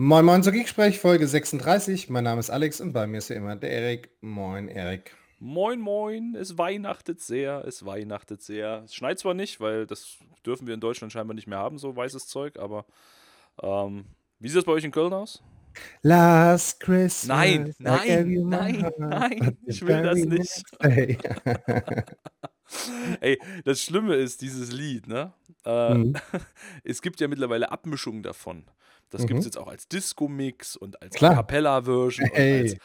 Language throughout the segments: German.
Moin Moin zur Geeksprech, Folge 36. Mein Name ist Alex und bei mir ist wie immer der Erik. Moin Erik. Moin Moin, es weihnachtet sehr, es weihnachtet sehr. Es schneit zwar nicht, weil das dürfen wir in Deutschland scheinbar nicht mehr haben, so weißes Zeug, aber ähm, wie sieht es bei euch in Köln aus? Last Christmas. Nein, nein, nein, nein, ich will das nicht. Ey, das Schlimme ist, dieses Lied, ne? Äh, Mhm. es gibt ja mittlerweile Abmischungen davon. Das gibt es Mhm. jetzt auch als Disco-Mix und als Klar. A Cappella-Version. und Ey. als-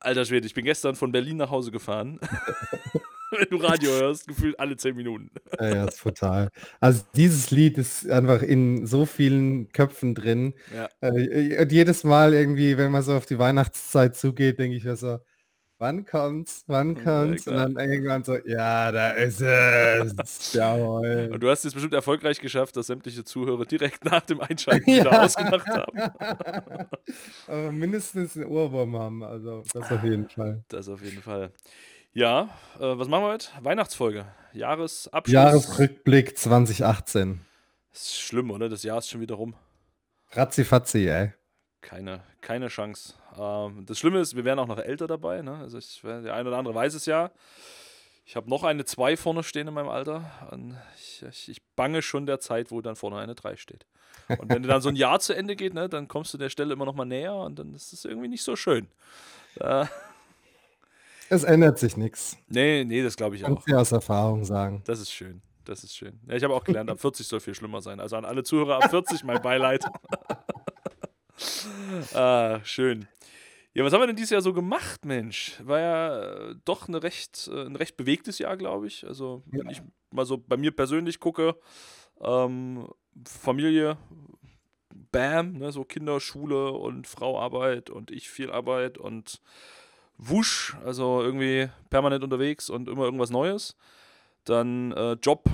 Alter Schwede, ich bin gestern von Berlin nach Hause gefahren. Wenn du Radio hörst, gefühlt alle 10 Minuten. Ja, ja, ist total. Also dieses Lied ist einfach in so vielen Köpfen drin. Ja. Äh, Und jedes Mal irgendwie, wenn man so auf die Weihnachtszeit zugeht, denke ich mir so, wann kommt's? Wann Ja, kommt's? Und klar. dann irgendwann so, ja, da ist es. Jawohl. Und du hast es bestimmt erfolgreich geschafft, dass sämtliche Zuhörer direkt nach dem Einschalten wieder Ja. ausgemacht haben. Aber mindestens einen Ohrwurm haben, also das auf jeden Fall. Das auf jeden Fall. Ja, äh, was machen wir heute? Weihnachtsfolge. Jahresabschluss. Jahresrückblick 2018. Ist schlimm, oder? Das Jahr ist schon wieder rum. Ratzi-fatzi, ey. Keine, keine Chance. Ähm, das Schlimme ist, wir wären auch noch älter dabei. Ne? Also ich, der eine oder andere weiß es ja. Ich habe noch eine 2 vorne stehen in meinem Alter. Ich, ich, ich bange schon der Zeit, wo dann vorne eine 3 steht. Und wenn dann so ein Jahr zu Ende geht, ne, dann kommst du der Stelle immer noch mal näher und dann ist es irgendwie nicht so schön. Äh, Es ändert sich nichts. nee, nee, das glaube ich auch. Kannst aus Erfahrung sagen. Das ist schön. Das ist schön. Ja, ich habe auch gelernt, ab 40 soll viel schlimmer sein. Also an alle Zuhörer ab 40 mein Beileid. ah, schön. Ja, was haben wir denn dieses Jahr so gemacht, Mensch? War ja äh, doch eine recht, äh, ein recht bewegtes Jahr, glaube ich. Also, wenn Ja. ich mal so bei mir persönlich gucke, ähm, Familie, Bam, ne, so Kinder, Schule und Frauarbeit und ich viel Arbeit und Wusch, also irgendwie permanent unterwegs und immer irgendwas Neues. Dann äh, Job,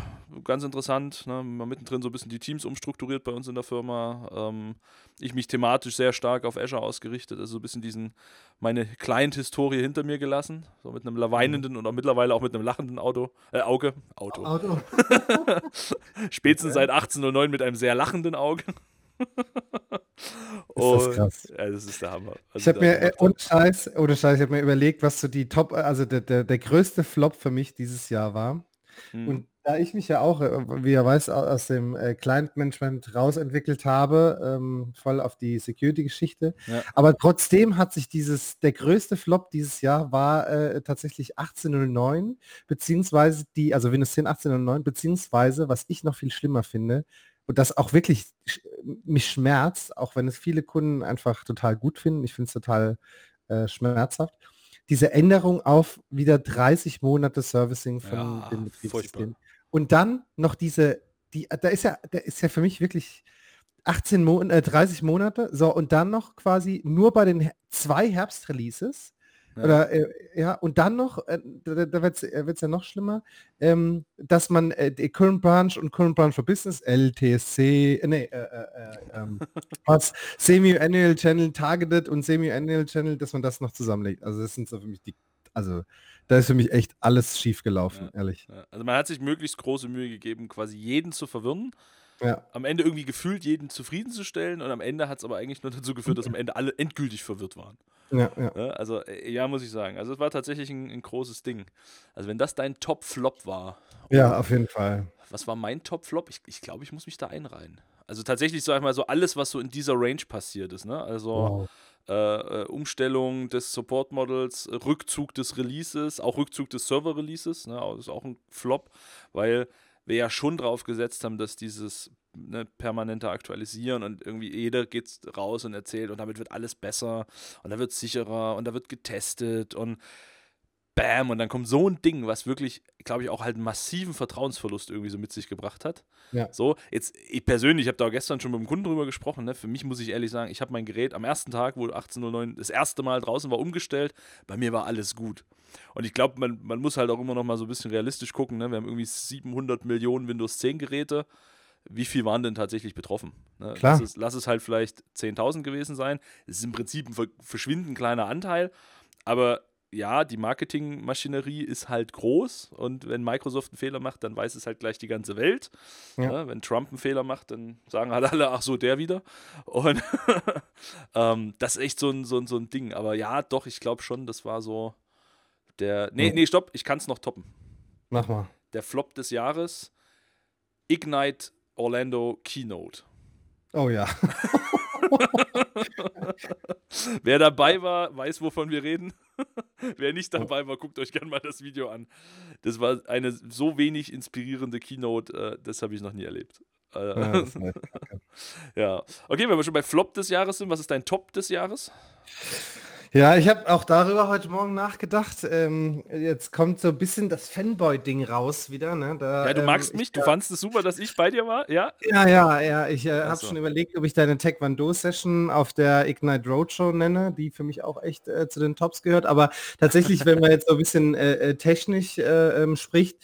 ganz interessant, ne? mal mittendrin so ein bisschen die Teams umstrukturiert bei uns in der Firma. Ähm, ich mich thematisch sehr stark auf Azure ausgerichtet, also so ein bisschen diesen, meine Client-Historie hinter mir gelassen, so mit einem weinenden und auch mittlerweile auch mit einem lachenden Auto, äh, Auge, Auto. Auto. Spätestens seit 1809 mit einem sehr lachenden Auge. Ist das krass. Ja, das ist der Hammer. was Ich habe mir, äh, ohne Scheiß, ohne Scheiß, ich habe mir überlegt, was so die Top, also der, der, der größte Flop für mich dieses Jahr war. Hm. Und da ich mich ja auch, äh, wie ihr weiß, au- aus dem äh, Client-Management rausentwickelt habe, ähm, voll auf die Security-Geschichte. Ja. Aber trotzdem hat sich dieses, der größte Flop dieses Jahr war äh, tatsächlich 1809, beziehungsweise die, also Windows 10 1809, beziehungsweise, was ich noch viel schlimmer finde, und das auch wirklich mich schmerzt, auch wenn es viele Kunden einfach total gut finden, ich finde es total äh, schmerzhaft, diese Änderung auf wieder 30 Monate Servicing von Ja, dem Betriebssystem. Und dann noch diese, die, da ist ja, da ist ja für mich wirklich 18 Monate, äh, 30 Monate, so und dann noch quasi nur bei den zwei Herbstreleases. Ja. Oder äh, ja, und dann noch, äh, da, da wird es ja noch schlimmer, ähm, dass man äh, die Current Branch und Current Branch for Business, LTSC, äh, nee, äh, äh, äh, ähm, was, Semi-Annual Channel Targeted und Semi-Annual Channel, dass man das noch zusammenlegt. Also das sind so für mich die, also da ist für mich echt alles schief gelaufen, ehrlich. Ja, Also man hat sich möglichst große Mühe gegeben, quasi jeden zu verwirren, Ja. am Ende irgendwie gefühlt jeden zufriedenzustellen und am Ende hat es aber eigentlich nur dazu geführt, dass am Ende alle endgültig verwirrt waren. Ja, ja. Ja, also äh, ja, muss ich sagen. Also es war tatsächlich ein, ein großes Ding. Also wenn das dein Top-Flop war, Ja, auf jeden Fall. was war mein Top-Flop? Ich, ich glaube, ich muss mich da einreihen. Also tatsächlich, sag ich mal, so alles, was so in dieser Range passiert ist. Ne? Also Wow. äh, äh, Umstellung des Support-Models, Rückzug des Releases, auch Rückzug des Server-Releases, ne, das ist auch ein Flop, weil wir ja schon drauf gesetzt haben, dass dieses ne, permanente Aktualisieren und irgendwie jeder geht raus und erzählt und damit wird alles besser und da wird sicherer und da wird getestet und Bam, und dann kommt so ein Ding, was wirklich, glaube ich, auch halt einen massiven Vertrauensverlust irgendwie so mit sich gebracht hat. Ja. So, jetzt, ich persönlich, ich habe da gestern schon mit dem Kunden drüber gesprochen, ne? für mich muss ich ehrlich sagen, ich habe mein Gerät am ersten Tag, wo 18.09 das erste Mal draußen war, umgestellt. Bei mir war alles gut. Und ich glaube, man, man muss halt auch immer noch mal so ein bisschen realistisch gucken. Ne? Wir haben irgendwie 700 Millionen Windows 10 Geräte. Wie viel waren denn tatsächlich betroffen? Ne? Klar. Lass, es, lass es halt vielleicht 10.000 gewesen sein. Es ist im Prinzip ein ver- verschwindend kleiner Anteil. Aber ja, die Marketingmaschinerie ist halt groß und wenn Microsoft einen Fehler macht, dann weiß es halt gleich die ganze Welt. Ja. Ja, wenn Trump einen Fehler macht, dann sagen halt alle, ach so, der wieder. Und ähm, das ist echt so ein, so, ein, so ein Ding. Aber ja, doch, ich glaube schon, das war so der. Nee, nee, stopp, ich kann es noch toppen. Mach mal. Der Flop des Jahres: Ignite Orlando Keynote. Oh ja. Wer dabei war, weiß, wovon wir reden. Wer nicht dabei war, guckt euch gerne mal das Video an. Das war eine so wenig inspirierende Keynote, äh, das habe ich noch nie erlebt. Äh, ja, ja, okay, wenn wir schon bei Flop des Jahres sind, was ist dein Top des Jahres? Ja, ich habe auch darüber heute Morgen nachgedacht. Ähm, jetzt kommt so ein bisschen das Fanboy-Ding raus wieder. Ne? Da, ja, du magst ähm, mich, du fandest es super, dass ich bei dir war, ja? Ja, ja, ja. Ich äh, habe schon überlegt, ob ich deine Taekwondo-Session auf der Ignite Roadshow nenne, die für mich auch echt äh, zu den Tops gehört. Aber tatsächlich, wenn man jetzt so ein bisschen äh, äh technisch äh, ähm, spricht,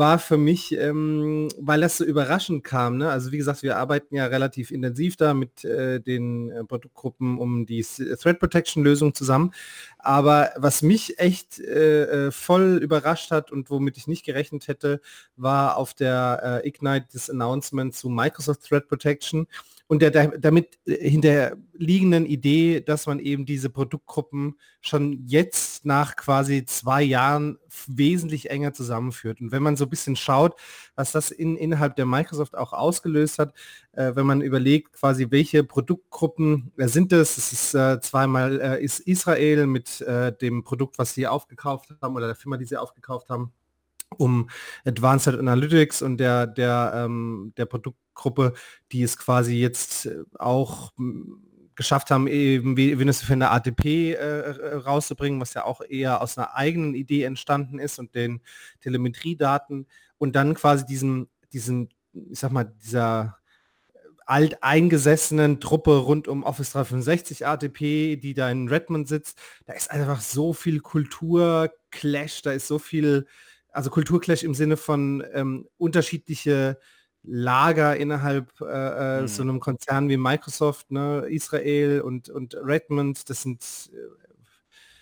war für mich, ähm, weil das so überraschend kam. Ne? Also wie gesagt, wir arbeiten ja relativ intensiv da mit äh, den äh, Produktgruppen um die Threat Protection Lösung zusammen. Aber was mich echt äh, äh, voll überrascht hat und womit ich nicht gerechnet hätte, war auf der äh, Ignite das Announcement zu Microsoft Threat Protection und der, damit äh, hinterliegenden Idee, dass man eben diese Produktgruppen schon jetzt nach quasi zwei Jahren wesentlich enger zusammenführt. Und wenn man so ein bisschen schaut, was das in, innerhalb der Microsoft auch ausgelöst hat, äh, wenn man überlegt, quasi welche Produktgruppen äh, sind es, es ist äh, zweimal äh, ist Israel mit äh, dem Produkt, was sie aufgekauft haben oder der Firma, die sie aufgekauft haben, um Advanced Analytics und der, der, ähm, der Produktgruppe, die es quasi jetzt äh, auch hm, geschafft haben, eben Windows Defender ATP äh, rauszubringen, was ja auch eher aus einer eigenen Idee entstanden ist und den Telemetriedaten. Und dann quasi diesen, diesen, ich sag mal, dieser alteingesessenen Truppe rund um Office 365 ATP, die da in Redmond sitzt, da ist einfach so viel Kultur-Clash, da ist so viel also Kulturclash im Sinne von ähm, unterschiedliche Lager innerhalb äh, äh mhm. so einem Konzern wie Microsoft, ne, Israel und, und Redmond, das sind, äh,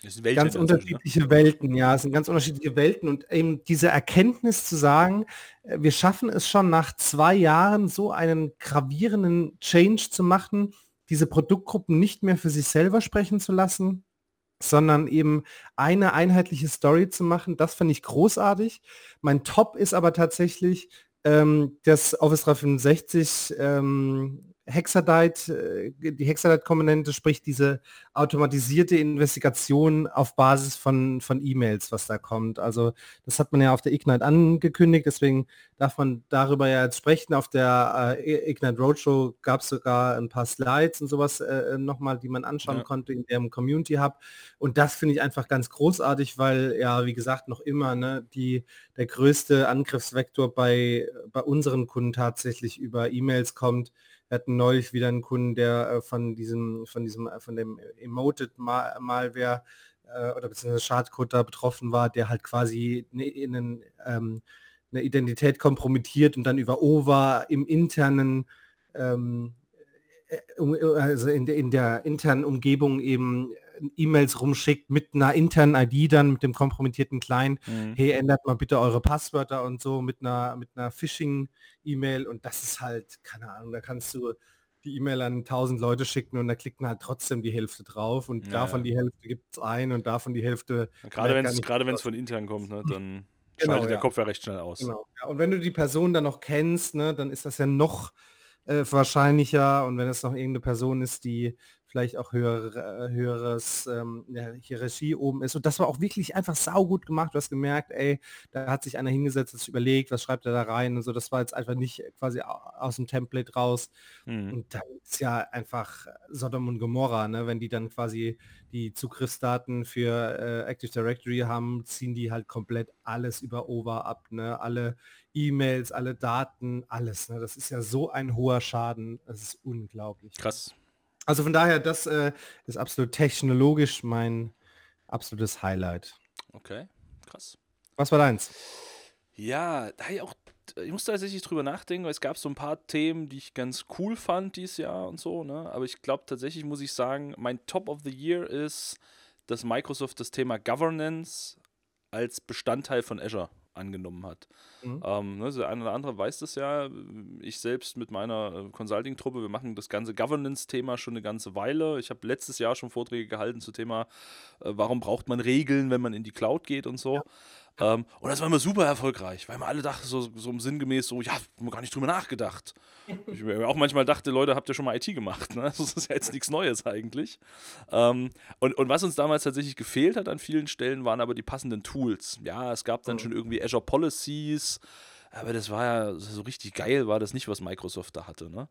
das sind ganz unterschiedliche ne? Welten, ja, es sind ganz unterschiedliche Welten und eben diese Erkenntnis zu sagen, äh, wir schaffen es schon nach zwei Jahren so einen gravierenden Change zu machen, diese Produktgruppen nicht mehr für sich selber sprechen zu lassen, sondern eben eine einheitliche Story zu machen. Das finde ich großartig. Mein Top ist aber tatsächlich ähm, das Office 365 ähm, Hexadite, äh, die Hexadite-Komponente, sprich diese automatisierte Investigation auf Basis von, von E-Mails, was da kommt. Also das hat man ja auf der Ignite angekündigt, deswegen darf man darüber ja jetzt sprechen. Auf der äh, Ignite Roadshow gab es sogar ein paar Slides und sowas äh, nochmal, die man anschauen ja. konnte in dem Community Hub. Und das finde ich einfach ganz großartig, weil ja, wie gesagt, noch immer ne, die, der größte Angriffsvektor bei, bei unseren Kunden tatsächlich über E-Mails kommt. Wir hatten neulich wieder einen Kunden, der äh, von diesem, von diesem, äh, von dem Emoted Mal Malware äh, oder beziehungsweise Schadcode da betroffen war, der halt quasi ne, in einen, ähm, eine Identität kompromittiert und dann über OVA im internen ähm, also in der, in der internen Umgebung eben E-Mails rumschickt mit einer internen ID dann, mit dem kompromittierten Client, mhm. hey, ändert mal bitte eure Passwörter und so mit einer, mit einer Phishing-E-Mail und das ist halt, keine Ahnung, da kannst du die E-Mail an 1000 Leute schicken und da klicken halt trotzdem die Hälfte drauf und ja, davon die Hälfte gibt es ein und davon die Hälfte. Gerade wenn es gerade wenn es von intern kommt, ne, dann genau, schaltet der ja. Kopf ja recht schnell aus. Genau. Ja, und wenn du die Person dann noch kennst, ne, dann ist das ja noch äh, wahrscheinlicher und wenn es noch irgendeine Person ist, die vielleicht auch höhere, äh, höheres ähm, ja, Hierarchie oben ist. Und das war auch wirklich einfach saugut gemacht. Du hast gemerkt, ey, da hat sich einer hingesetzt, sich überlegt, was schreibt er da rein und so. Das war jetzt einfach nicht quasi aus dem Template raus. Mhm. Und da ist ja einfach Sodom und Gomorra, ne? wenn die dann quasi die Zugriffsdaten für äh, Active Directory haben, ziehen die halt komplett alles über Over ab, ne? Alle E-Mails, alle Daten, alles. Ne? Das ist ja so ein hoher Schaden. Das ist unglaublich. Krass. Also von daher, das äh, ist absolut technologisch mein absolutes Highlight. Okay, krass. Was war deins? Ja, da ich auch, ich musste tatsächlich drüber nachdenken, weil es gab so ein paar Themen, die ich ganz cool fand dieses Jahr und so, ne? Aber ich glaube tatsächlich muss ich sagen, mein Top of the Year ist dass Microsoft das Thema Governance als Bestandteil von Azure angenommen hat. Mhm. Ähm, ne, der eine oder andere weiß das ja. Ich selbst mit meiner äh, Consulting-Truppe, wir machen das ganze Governance-Thema schon eine ganze Weile. Ich habe letztes Jahr schon Vorträge gehalten zu Thema, äh, warum braucht man Regeln, wenn man in die Cloud geht und so. Ähm, und das war immer super erfolgreich, weil man alle dachten, so, so sinngemäß, so, ja, haben wir gar nicht drüber nachgedacht. ich mir auch manchmal dachte, Leute, habt ihr schon mal IT gemacht? Ne? Das ist ja jetzt nichts Neues eigentlich. Ähm, und, und was uns damals tatsächlich gefehlt hat an vielen Stellen, waren aber die passenden Tools. Ja, es gab dann oh. schon irgendwie Azure Policies, aber das war ja so richtig geil, war das nicht, was Microsoft da hatte. Ne?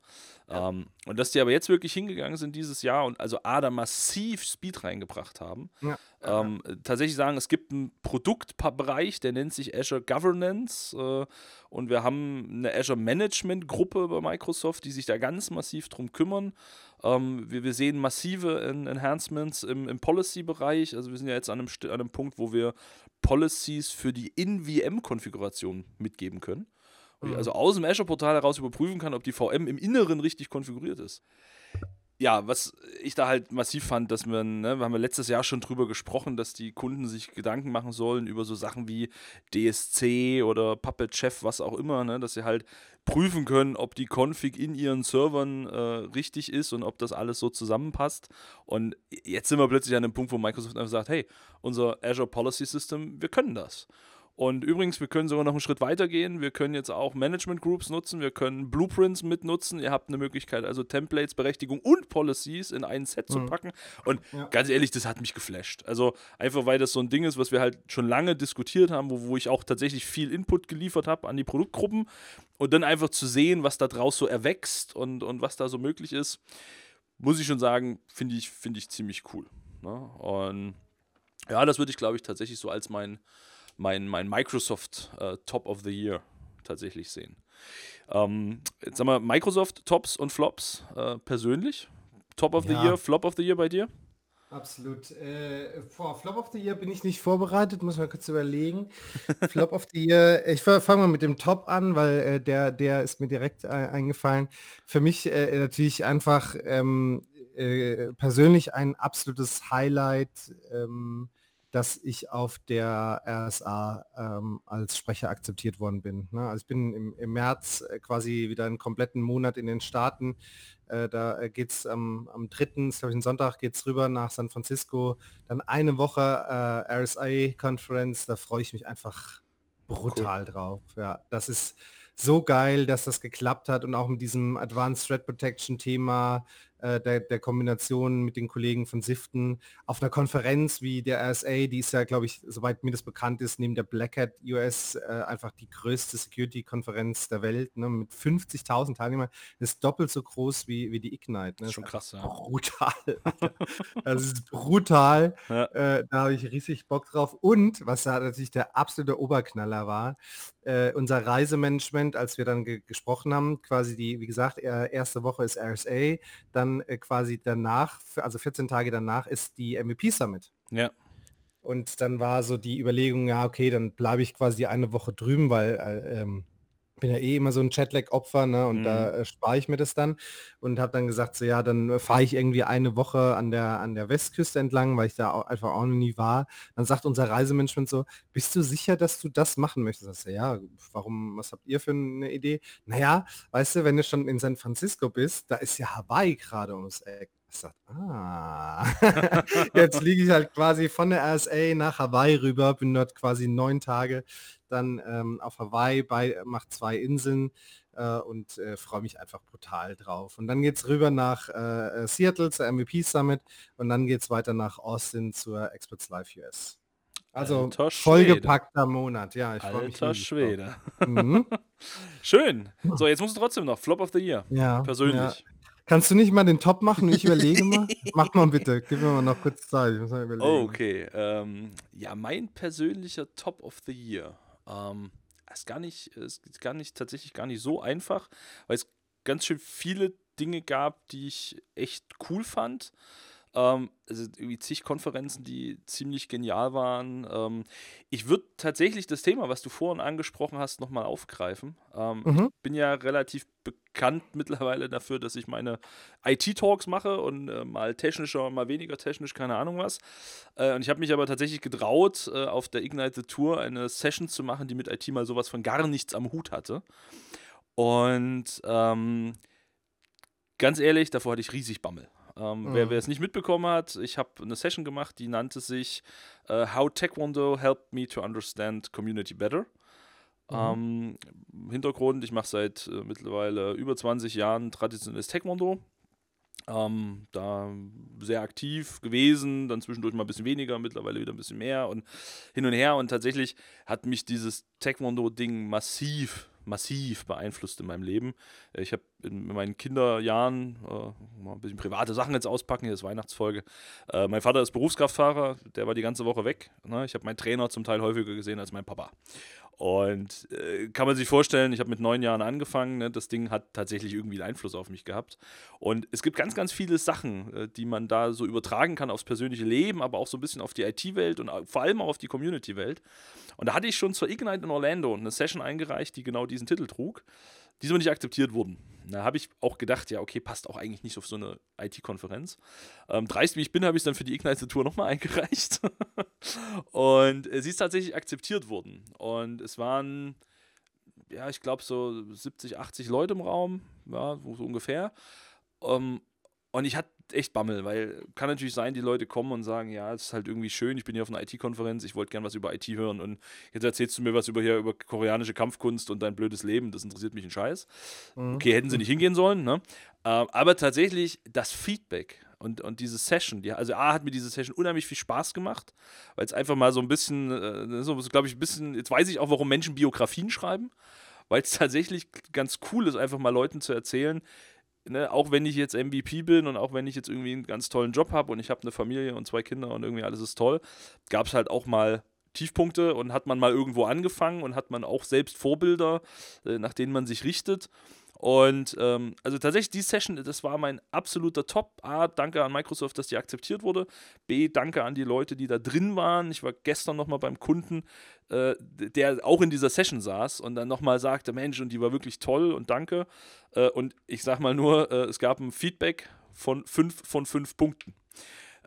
Ja. Ähm, und dass die aber jetzt wirklich hingegangen sind dieses Jahr und also A, da massiv Speed reingebracht haben. Ja. Ähm, tatsächlich sagen, es gibt einen Produktbereich, der nennt sich Azure Governance. Äh, und wir haben eine Azure Management Gruppe bei Microsoft, die sich da ganz massiv drum kümmern. Ähm, wir, wir, sehen massive Enhancements im, im Policy-Bereich. Also wir sind ja jetzt an einem, an einem Punkt, wo wir Policies für die In-VM-Konfiguration mitgeben können. Mhm. also aus dem Azure-Portal heraus überprüfen kann, ob die VM im Inneren richtig konfiguriert ist ja, was ich da halt massiv fand, dass man, ne, wir haben ja letztes Jahr schon drüber gesprochen, dass die Kunden sich Gedanken machen sollen über so Sachen wie DSC oder Puppet Chef, was auch immer, ne, dass sie halt prüfen können, ob die Config in ihren Servern äh, richtig ist und ob das alles so zusammenpasst. Und jetzt sind wir plötzlich an dem Punkt, wo Microsoft einfach sagt, hey, unser Azure Policy System, wir können das. Und übrigens, wir können sogar noch einen Schritt weiter gehen. Wir können jetzt auch Management Groups nutzen, wir können Blueprints mitnutzen. Ihr habt eine Möglichkeit, also Templates, Berechtigung und Policies in ein Set mhm. zu packen. Und ja. ganz ehrlich, das hat mich geflasht. Also einfach, weil das so ein Ding ist, was wir halt schon lange diskutiert haben, wo, wo ich auch tatsächlich viel Input geliefert habe an die Produktgruppen. Und dann einfach zu sehen, was da draus so erwächst und, und was da so möglich ist, muss ich schon sagen, finde ich, find ich ziemlich cool. Ne? Und ja, das würde ich, glaube ich, tatsächlich so als mein mein, mein Microsoft äh, Top of the Year tatsächlich sehen. Ähm, jetzt sagen wir Microsoft Tops und Flops äh, persönlich. Top of ja. the Year, Flop of the Year bei dir? Absolut. Äh, vor Flop of the Year bin ich nicht vorbereitet, muss man kurz überlegen. Flop of the Year, ich fange mal mit dem Top an, weil äh, der, der ist mir direkt äh, eingefallen. Für mich äh, natürlich einfach ähm, äh, persönlich ein absolutes Highlight. Ähm, dass ich auf der RSA ähm, als Sprecher akzeptiert worden bin. Ne? Also ich bin im, im, März äh, quasi wieder einen kompletten Monat in den Staaten. Äh, da äh, geht es ähm, am 3., glaube ich, Sonntag, geht es rüber nach San Francisco. Dann eine Woche äh, RSA-Conference, da freue ich mich einfach brutal cool. drauf. Ja, das ist so geil, dass das geklappt hat und auch mit diesem Advanced Threat Protection Thema, der, der Kombination mit den Kollegen von Siften auf einer Konferenz wie der RSA, die ist ja, glaube ich, soweit mir das bekannt ist, neben der Black Hat US äh, einfach die größte Security-Konferenz der Welt, ne, mit 50.000 Teilnehmern, ist doppelt so groß wie, wie die Ignite. Ne? Schon krass, ja. Brutal. das ist brutal. Ja. Äh, da habe ich riesig Bock drauf. Und, was da natürlich der absolute Oberknaller war, äh, unser Reisemanagement, als wir dann ge gesprochen haben, quasi die, wie gesagt, erste Woche ist RSA, dann äh, quasi danach, also 14 Tage danach ist die MVP Summit. Ja. Und dann war so die Überlegung, ja, okay, dann bleibe ich quasi eine Woche drüben, weil äh, ähm, bin ja eh immer so ein Chatlag-Opfer, ne? Und mhm. da äh, spare ich mir das dann und habe dann gesagt, so ja, dann äh, fahre ich irgendwie eine Woche an der an der Westküste entlang, weil ich da auch einfach auch noch nie war. Dann sagt unser Reisemanagement so, bist du sicher, dass du das machen möchtest? So, ja, warum, was habt ihr für eine Idee? Naja, weißt du, wenn du schon in San Francisco bist, da ist ja Hawaii gerade ums Eck. Ich sag, ah, jetzt liege ich halt quasi von der RSA nach Hawaii rüber, bin dort quasi neun Tage dann ähm, auf Hawaii bei, macht zwei Inseln äh, und äh, freue mich einfach brutal drauf. Und dann geht es rüber nach äh, äh Seattle zur MVP Summit und dann geht es weiter nach Austin zur Experts Live US. Also vollgepackter Monat, ja. Ich Alter Schwede. Mhm. Schön. So, jetzt musst du trotzdem noch Flop of the Year. Ja. Persönlich. Ja. Kannst du nicht mal den Top machen? Ich überlege mal. Mach mal bitte. Gib mir mal noch kurz Zeit. Ich muss mal überlegen. Okay. Ähm, ja, mein persönlicher Top of the Year. Ähm, ist gar nicht, ist gar nicht, tatsächlich gar nicht so einfach, weil es ganz schön viele Dinge gab, die ich echt cool fand. Ähm, also irgendwie zig Konferenzen, die ziemlich genial waren. Ähm, ich würde tatsächlich das Thema, was du vorhin angesprochen hast, nochmal aufgreifen. Ähm, mhm. Ich bin ja relativ bekannt mittlerweile dafür, dass ich meine IT-Talks mache und äh, mal technischer, mal weniger technisch, keine Ahnung was. Äh, und ich habe mich aber tatsächlich getraut, äh, auf der Ignite Tour eine Session zu machen, die mit IT mal sowas von gar nichts am Hut hatte. Und ähm, ganz ehrlich, davor hatte ich riesig Bammel. Ähm, mhm. Wer es nicht mitbekommen hat, ich habe eine Session gemacht, die nannte sich uh, How Taekwondo Helped Me to Understand Community Better. Mhm. Ähm, Hintergrund, ich mache seit äh, mittlerweile über 20 Jahren traditionelles Taekwondo. Ähm, da sehr aktiv gewesen, dann zwischendurch mal ein bisschen weniger, mittlerweile wieder ein bisschen mehr und hin und her. Und tatsächlich hat mich dieses Taekwondo-Ding massiv massiv beeinflusst in meinem Leben. Äh, ich habe in meinen Kinderjahren, äh, mal ein bisschen private Sachen jetzt auspacken, hier ist Weihnachtsfolge. Äh, mein Vater ist Berufskraftfahrer, der war die ganze Woche weg. Ne? Ich habe meinen Trainer zum Teil häufiger gesehen als mein Papa. Und äh, kann man sich vorstellen, ich habe mit neun Jahren angefangen, ne? das Ding hat tatsächlich irgendwie einen Einfluss auf mich gehabt. Und es gibt ganz, ganz viele Sachen, äh, die man da so übertragen kann aufs persönliche Leben, aber auch so ein bisschen auf die IT-Welt und vor allem auch auf die Community-Welt. Und da hatte ich schon zur Ignite in Orlando eine Session eingereicht, die genau diesen Titel trug, die so nicht akzeptiert wurden. Da habe ich auch gedacht, ja, okay, passt auch eigentlich nicht auf so eine IT-Konferenz. Ähm, dreist wie ich bin, habe ich es dann für die Ignite-Tour nochmal eingereicht. und äh, sie ist tatsächlich akzeptiert worden. Und es waren, ja, ich glaube, so 70, 80 Leute im Raum, ja, so ungefähr. Ähm, und ich hatte echt Bammel, weil kann natürlich sein, die Leute kommen und sagen, ja, es ist halt irgendwie schön, ich bin hier auf einer IT-Konferenz, ich wollte gern was über IT hören und jetzt erzählst du mir was über hier über koreanische Kampfkunst und dein blödes Leben, das interessiert mich ein Scheiß. Mhm. Okay, hätten sie nicht hingehen sollen, ne? Ähm, aber tatsächlich das Feedback und, und diese Session, die, also A hat mir diese Session unheimlich viel Spaß gemacht, weil es einfach mal so ein bisschen, äh, so glaube ich, ein bisschen, jetzt weiß ich auch, warum Menschen Biografien schreiben, weil es tatsächlich ganz cool ist, einfach mal Leuten zu erzählen, ne, auch wenn ich jetzt MVP bin und auch wenn ich jetzt irgendwie einen ganz tollen Job habe und ich habe eine Familie und zwei Kinder und irgendwie alles ist toll, gab es halt auch mal Tiefpunkte und hat man mal irgendwo angefangen und hat man auch selbst Vorbilder, äh, nach denen man sich richtet. Und ähm, also tatsächlich, die Session, das war mein absoluter Top. A, danke an Microsoft, dass die akzeptiert wurde. B, danke an die Leute, die da drin waren. Ich war gestern nochmal beim Kunden, äh, der auch in dieser Session saß und dann nochmal sagte, Mensch, und die war wirklich toll und danke. Äh, und ich sag mal nur, äh, es gab ein Feedback von fünf von fünf Punkten.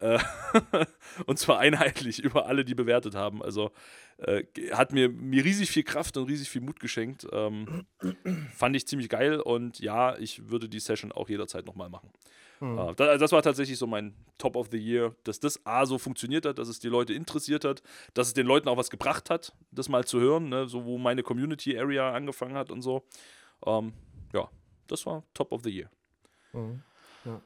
Äh, und zwar einheitlich über alle, die bewertet haben. Also äh, hat mir, mir riesig viel Kraft und riesig viel Mut geschenkt. Ähm, fand ich ziemlich geil und ja, ich würde die Session auch jederzeit nochmal machen. Mhm. Äh, das, das, war tatsächlich so mein Top of the Year, dass das A so funktioniert hat, dass es die Leute interessiert hat, dass es den Leuten auch was gebracht hat, das mal zu hören, ne? so wo meine Community Area angefangen hat und so. Ähm, ja, das war Top of the Year. Mhm. Ja.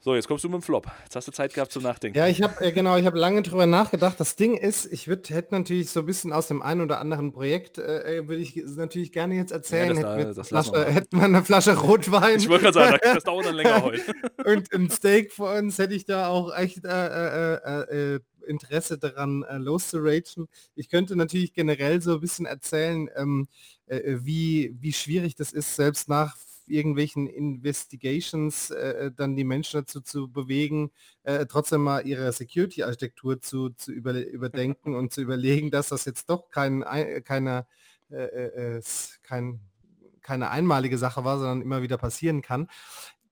So, jetzt kommst du mit dem Flop. Jetzt hast du Zeit gehabt zum Nachdenken. Ja, ich habe äh, genau, ich habe lange drüber nachgedacht. Das Ding ist, ich würde hätte natürlich so ein bisschen aus dem einen oder anderen Projekt äh, äh würde ich natürlich gerne jetzt erzählen. Ja, hätten wir Flasche, hätten wir eine Flasche Rotwein. Ich wollte gerade sagen, das dauert dann länger heute. Und ein Steak vor uns hätte ich da auch echt äh, äh Interesse daran äh, loszuragen. Ich könnte natürlich generell so ein bisschen erzählen, ähm, äh, wie, wie schwierig das ist, selbst nach irgendwelchen Investigations äh, äh, dann die Menschen dazu zu bewegen, äh, trotzdem mal ihre Security-Architektur zu, zu über, überdenken und zu überlegen, dass das jetzt doch kein, keine, äh, äh, kein, keine einmalige Sache war, sondern immer wieder passieren kann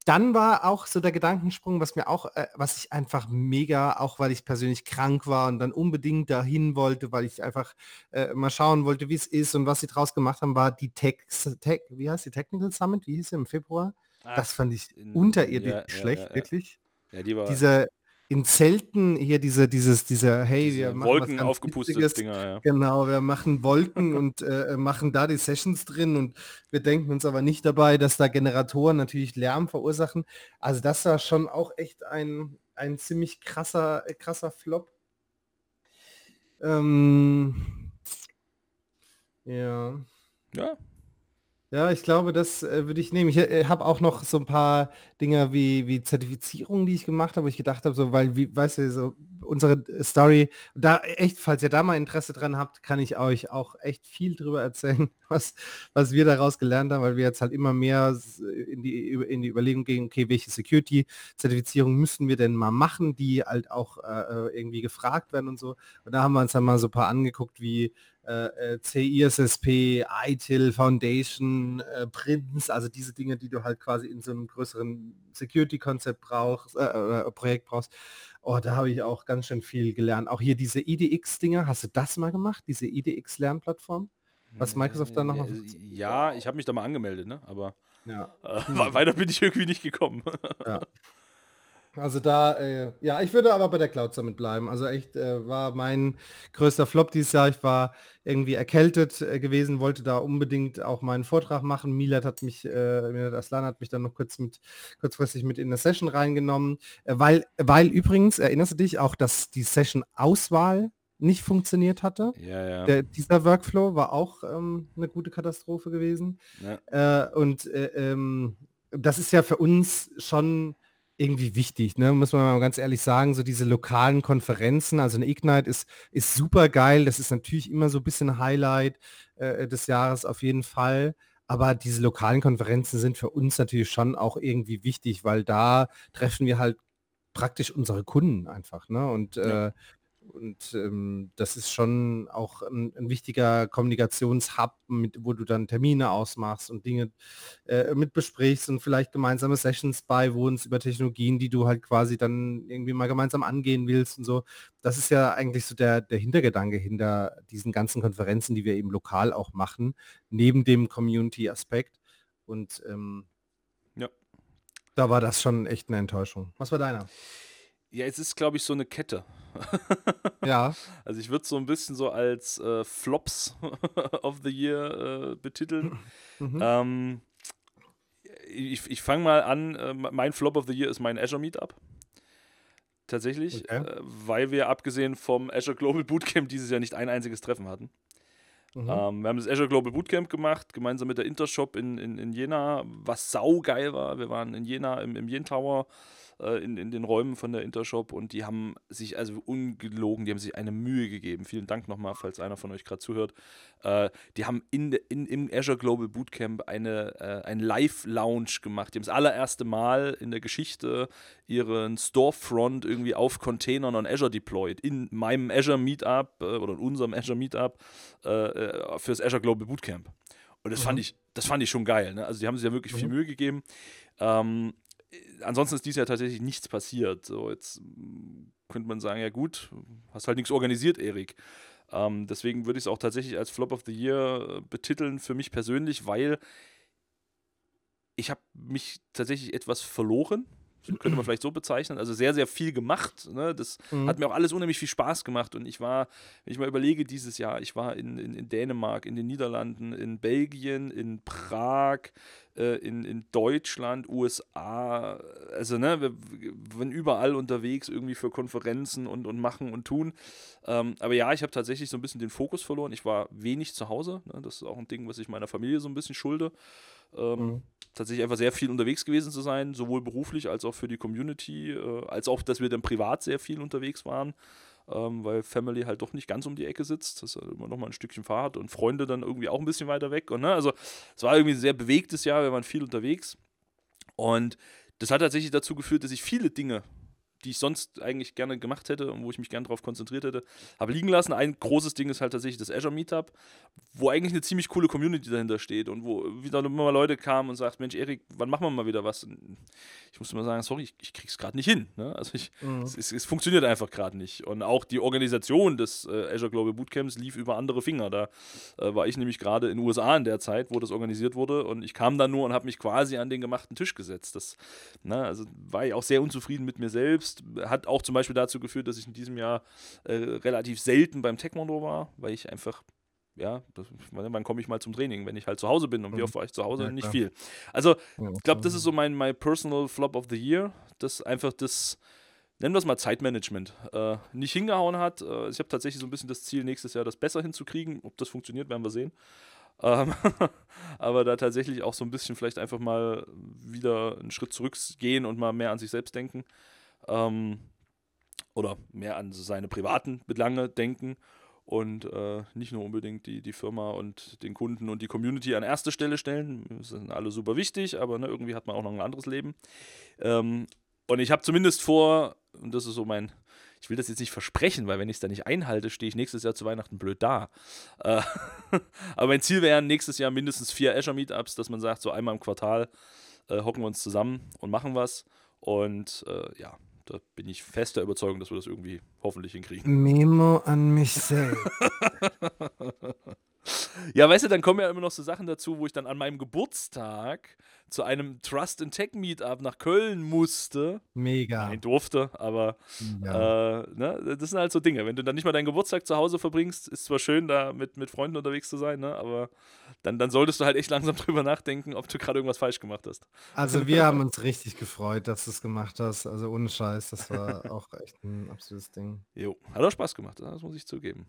dann war auch so der Gedankensprung, was mir auch, äh, was ich einfach mega, auch weil ich persönlich krank war und dann unbedingt dahin wollte, weil ich einfach äh, mal schauen wollte, wie es ist und was sie draus gemacht haben, war die Tech, Tech wie heißt die Technical Summit, wie hieß sie im Februar? Ah, das fand ich unterirdisch ja, schlecht, ja, ja, wirklich. Ja, die war Diese in Zelten hier diese, dieses, dieser, hey, diese wir machen Wolken aufgepustete Dinger, ja. Genau, wir machen Wolken und äh, machen da die Sessions drin und wir denken uns aber nicht dabei, dass da Generatoren natürlich Lärm verursachen. Also das war schon auch echt ein, ein ziemlich krasser, krasser Flop. Ähm, ja. Ja, ja, ich glaube, das äh, würde ich nehmen. Ich äh, habe auch noch so ein paar Dinge wie, wie Zertifizierungen, die ich gemacht habe, wo ich gedacht habe, so, weil, wie, weißt du, so unsere Story, da echt, falls ihr da mal Interesse dran habt, kann ich euch auch echt viel drüber erzählen, was, was wir daraus gelernt haben, weil wir jetzt halt immer mehr in die, in die Überlegung gehen, okay, welche Security-Zertifizierung müssen wir denn mal machen, die halt auch äh, äh irgendwie gefragt werden und so. Und da haben wir uns dann mal so ein paar angeguckt, wie äh, äh CISSP, ITIL, Foundation, äh, Prince, also diese Dinge, die du halt quasi in so einem größeren Security-Konzept brauchst, äh, äh Projekt brauchst. Oh, da habe ich auch ganz schön viel gelernt. Auch hier diese IDX-Dinger, hast du das mal gemacht, diese IDX-Lernplattform? Was Microsoft da noch? Äh, ja, ich habe mich da mal angemeldet, ne? aber ja. äh, weiter bin ich irgendwie nicht gekommen. ja. Also da, äh, ja, ich würde aber bei der Cloud Summit bleiben. Also echt äh, war mein größter Flop dieses Jahr. Ich war irgendwie erkältet äh, gewesen, wollte da unbedingt auch meinen Vortrag machen. Milat hat mich, äh, Milat Aslan hat mich dann noch kurz mit, kurzfristig mit in eine Session reingenommen, äh, weil, weil übrigens, erinnerst du dich auch, dass die Session-Auswahl nicht funktioniert hatte. Ja, ja. Der, dieser Workflow war auch ähm, eine gute Katastrophe gewesen. Ja. Äh, und äh, ähm, das ist ja für uns schon irgendwie wichtig, ne? muss man mal ganz ehrlich sagen, so diese lokalen Konferenzen, also eine Ignite ist, ist super geil, das ist natürlich immer so ein bisschen Highlight äh, des Jahres auf jeden Fall, aber diese lokalen Konferenzen sind für uns natürlich schon auch irgendwie wichtig, weil da treffen wir halt praktisch unsere Kunden einfach, ne? Und ja. äh, und ähm, das ist schon auch ein, ein wichtiger Kommunikationshub, mit, wo du dann Termine ausmachst und Dinge äh, mit besprichst und vielleicht gemeinsame Sessions beiwohnst über Technologien, die du halt quasi dann irgendwie mal gemeinsam angehen willst und so. Das ist ja eigentlich so der, der Hintergedanke hinter diesen ganzen Konferenzen, die wir eben lokal auch machen, neben dem Community-Aspekt. Und ähm, ja. da war das schon echt eine Enttäuschung. Was war deiner? Ja, es ist, glaube ich, so eine Kette. ja. Also ich würde so ein bisschen so als äh, Flops of the Year äh, betiteln. Mhm. Ähm, ich ich fange mal an, äh, mein Flop of the Year ist mein Azure Meetup. Tatsächlich, okay. Äh, weil wir abgesehen vom Azure Global Bootcamp dieses Jahr nicht ein einziges Treffen hatten. Mhm. Ähm, wir haben das Azure Global Bootcamp gemacht, gemeinsam mit der Intershop in, in, in Jena, was saugeil war. Wir waren in Jena im, im Jen Tower äh, in, in den Räumen von der Intershop und die haben sich also ungelogen, die haben sich eine Mühe gegeben. Vielen Dank nochmal, falls einer von euch gerade zuhört. Äh, die haben in, in, im Azure Global Bootcamp eine, äh, ein Live-Lounge gemacht. Die haben das allererste Mal in der Geschichte ihren Storefront irgendwie auf Containern on Azure deployed. In meinem Azure Meetup äh, oder in unserem Azure Meetup äh, äh, fürs Azure Global Bootcamp. Und das mhm. fand ich, das fand ich schon geil. Ne? Also die haben sich ja wirklich mhm. viel Mühe gegeben. Ähm, ansonsten ist dies Jahr tatsächlich nichts passiert. So, jetzt mm, könnte man sagen, ja gut, hast halt nichts organisiert, Erik. Ähm, deswegen würde ich es auch tatsächlich als Flop of the Year äh, betiteln für mich persönlich, weil ich habe mich tatsächlich etwas verloren könnte man vielleicht so bezeichnen. Also sehr, sehr viel gemacht. Ne? Das mhm. hat mir auch alles unheimlich viel Spaß gemacht. Und ich war, wenn ich mal überlege, dieses Jahr, ich war in, in, in Dänemark, in den Niederlanden, in Belgien, in Prag, äh, in, in Deutschland, USA. Also, ne, wir, wir überall unterwegs irgendwie für Konferenzen und, und machen und tun. Ähm, aber ja, ich habe tatsächlich so ein bisschen den Fokus verloren. Ich war wenig zu Hause. Ne? Das ist auch ein Ding, was ich meiner Familie so ein bisschen schulde. Ähm, mhm tatsächlich einfach sehr viel unterwegs gewesen zu sein, sowohl beruflich als auch für die Community, äh, als auch, dass wir dann privat sehr viel unterwegs waren, ähm, weil Family halt doch nicht ganz um die Ecke sitzt. Das ist halt immer noch mal ein Stückchen Fahrt und Freunde dann irgendwie auch ein bisschen weiter weg. Und, ne, also es war irgendwie ein sehr bewegtes Jahr, wir waren viel unterwegs. Und das hat tatsächlich dazu geführt, dass ich viele Dinge die ich sonst eigentlich gerne gemacht hätte und wo ich mich gerne darauf konzentriert hätte, habe liegen lassen. Ein großes Ding ist halt tatsächlich das Azure Meetup, wo eigentlich eine ziemlich coole Community dahinter steht und wo wieder immer mal Leute kamen und sagt, Mensch, Erik, wann machen wir mal wieder was? Und ich musste mal sagen, sorry, ich, ich krieg's gerade nicht hin. Ne? Also ich, mhm. es, es, es, funktioniert einfach gerade nicht. Und auch die Organisation des äh, Azure Global Bootcamps lief über andere Finger. Da äh, war ich nämlich gerade in den USA in der Zeit, wo das organisiert wurde und ich kam dann nur und habe mich quasi an den gemachten Tisch gesetzt. Das, ne, also war ich auch sehr unzufrieden mit mir selbst hat auch zum Beispiel dazu geführt, dass ich in diesem Jahr äh, relativ selten beim Techmondo war, weil ich einfach ja, das, wann komme ich mal zum Training, wenn ich halt zu Hause bin und mhm. wie oft war ich zu Hause? Ja, nicht viel. Also, ich glaube, das ist so mein, mein Personal Flop of the Year, das einfach das, nennen wir es mal Zeitmanagement, äh, nicht hingehauen hat. Äh, ich habe tatsächlich so ein bisschen das Ziel, nächstes Jahr das besser hinzukriegen. Ob das funktioniert, werden wir sehen. Ähm, aber da tatsächlich auch so ein bisschen vielleicht einfach mal wieder einen Schritt zurückgehen und mal mehr an sich selbst denken. Ähm, oder mehr an seine privaten Belange denken und äh, nicht nur unbedingt die, die Firma und den Kunden und die Community an erste Stelle stellen. Das sind alle super wichtig, aber ne, irgendwie hat man auch noch ein anderes Leben. Ähm, und ich habe zumindest vor, und das ist so mein, ich will das jetzt nicht versprechen, weil wenn ich es dann nicht einhalte, stehe ich nächstes Jahr zu Weihnachten blöd da. Äh, aber mein Ziel wäre nächstes Jahr mindestens vier Azure Meetups, dass man sagt, so einmal im Quartal äh, hocken wir uns zusammen und machen was. Und äh, ja, da bin ich fest der Überzeugung, dass wir das irgendwie hoffentlich hinkriegen. Memo an mich selbst. ja, weißt du, dann kommen ja immer noch so Sachen dazu, wo ich dann an meinem Geburtstag zu einem Trust and Tech Meetup nach Köln musste. Mega. Nein, durfte, aber ja. äh, ne, das sind halt so Dinge. Wenn du dann nicht mal deinen Geburtstag zu Hause verbringst, ist zwar schön, da mit, mit Freunden unterwegs zu sein, ne, aber dann, dann solltest du halt echt langsam drüber nachdenken, ob du gerade irgendwas falsch gemacht hast. Also wir haben uns richtig gefreut, dass du es gemacht hast. Also ohne Scheiß, das war auch echt ein absolutes Ding. Jo, hat auch Spaß gemacht, das muss ich zugeben.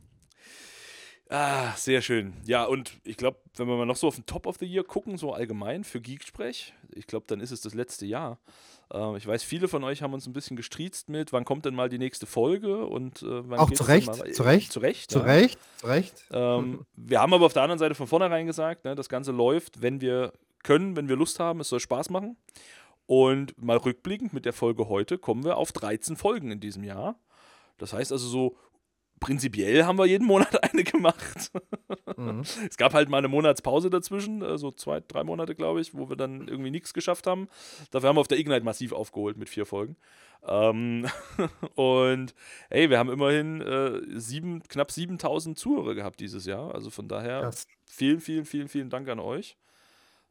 Ah, sehr schön. Ja, und ich glaube, wenn wir mal noch so auf den Top of the Year gucken, so allgemein für Geeksprech, ich glaube, dann ist es das letzte Jahr. Äh, ich weiß, viele von euch haben uns ein bisschen gestriezt mit, wann kommt denn mal die nächste Folge und äh, wann Auch zu Recht, mal, zu Recht, zu Recht, zu ja. Recht, zu Recht. Ähm, wir haben aber auf der anderen Seite von vornherein gesagt, ne, das Ganze läuft, wenn wir können, wenn wir Lust haben, es soll Spaß machen. Und mal rückblickend mit der Folge heute kommen wir auf 13 Folgen in diesem Jahr. Das heißt also so prinzipiell haben wir jeden Monat eine gemacht. Mhm. Es gab halt mal eine Monatspause dazwischen, so also zwei, drei Monate, glaube ich, wo wir dann irgendwie nichts geschafft haben. Dafür haben wir auf der Ignite massiv aufgeholt mit vier Folgen. Ähm, und hey, wir haben immerhin äh, sieben, knapp 7000 Zuhörer gehabt dieses Jahr. Also von daher Krass. vielen, vielen, vielen, vielen Dank an euch.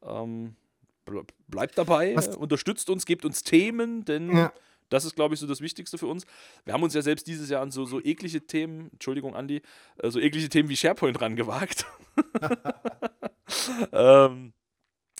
Ähm, bleibt dabei, Was? unterstützt uns, gebt uns Themen, denn ja. Das ist, glaube ich, so das Wichtigste für uns. Wir haben uns ja selbst dieses Jahr an so, so eklige Themen, Entschuldigung, Andi, äh, so eklige Themen wie SharePoint rangewagt. ähm,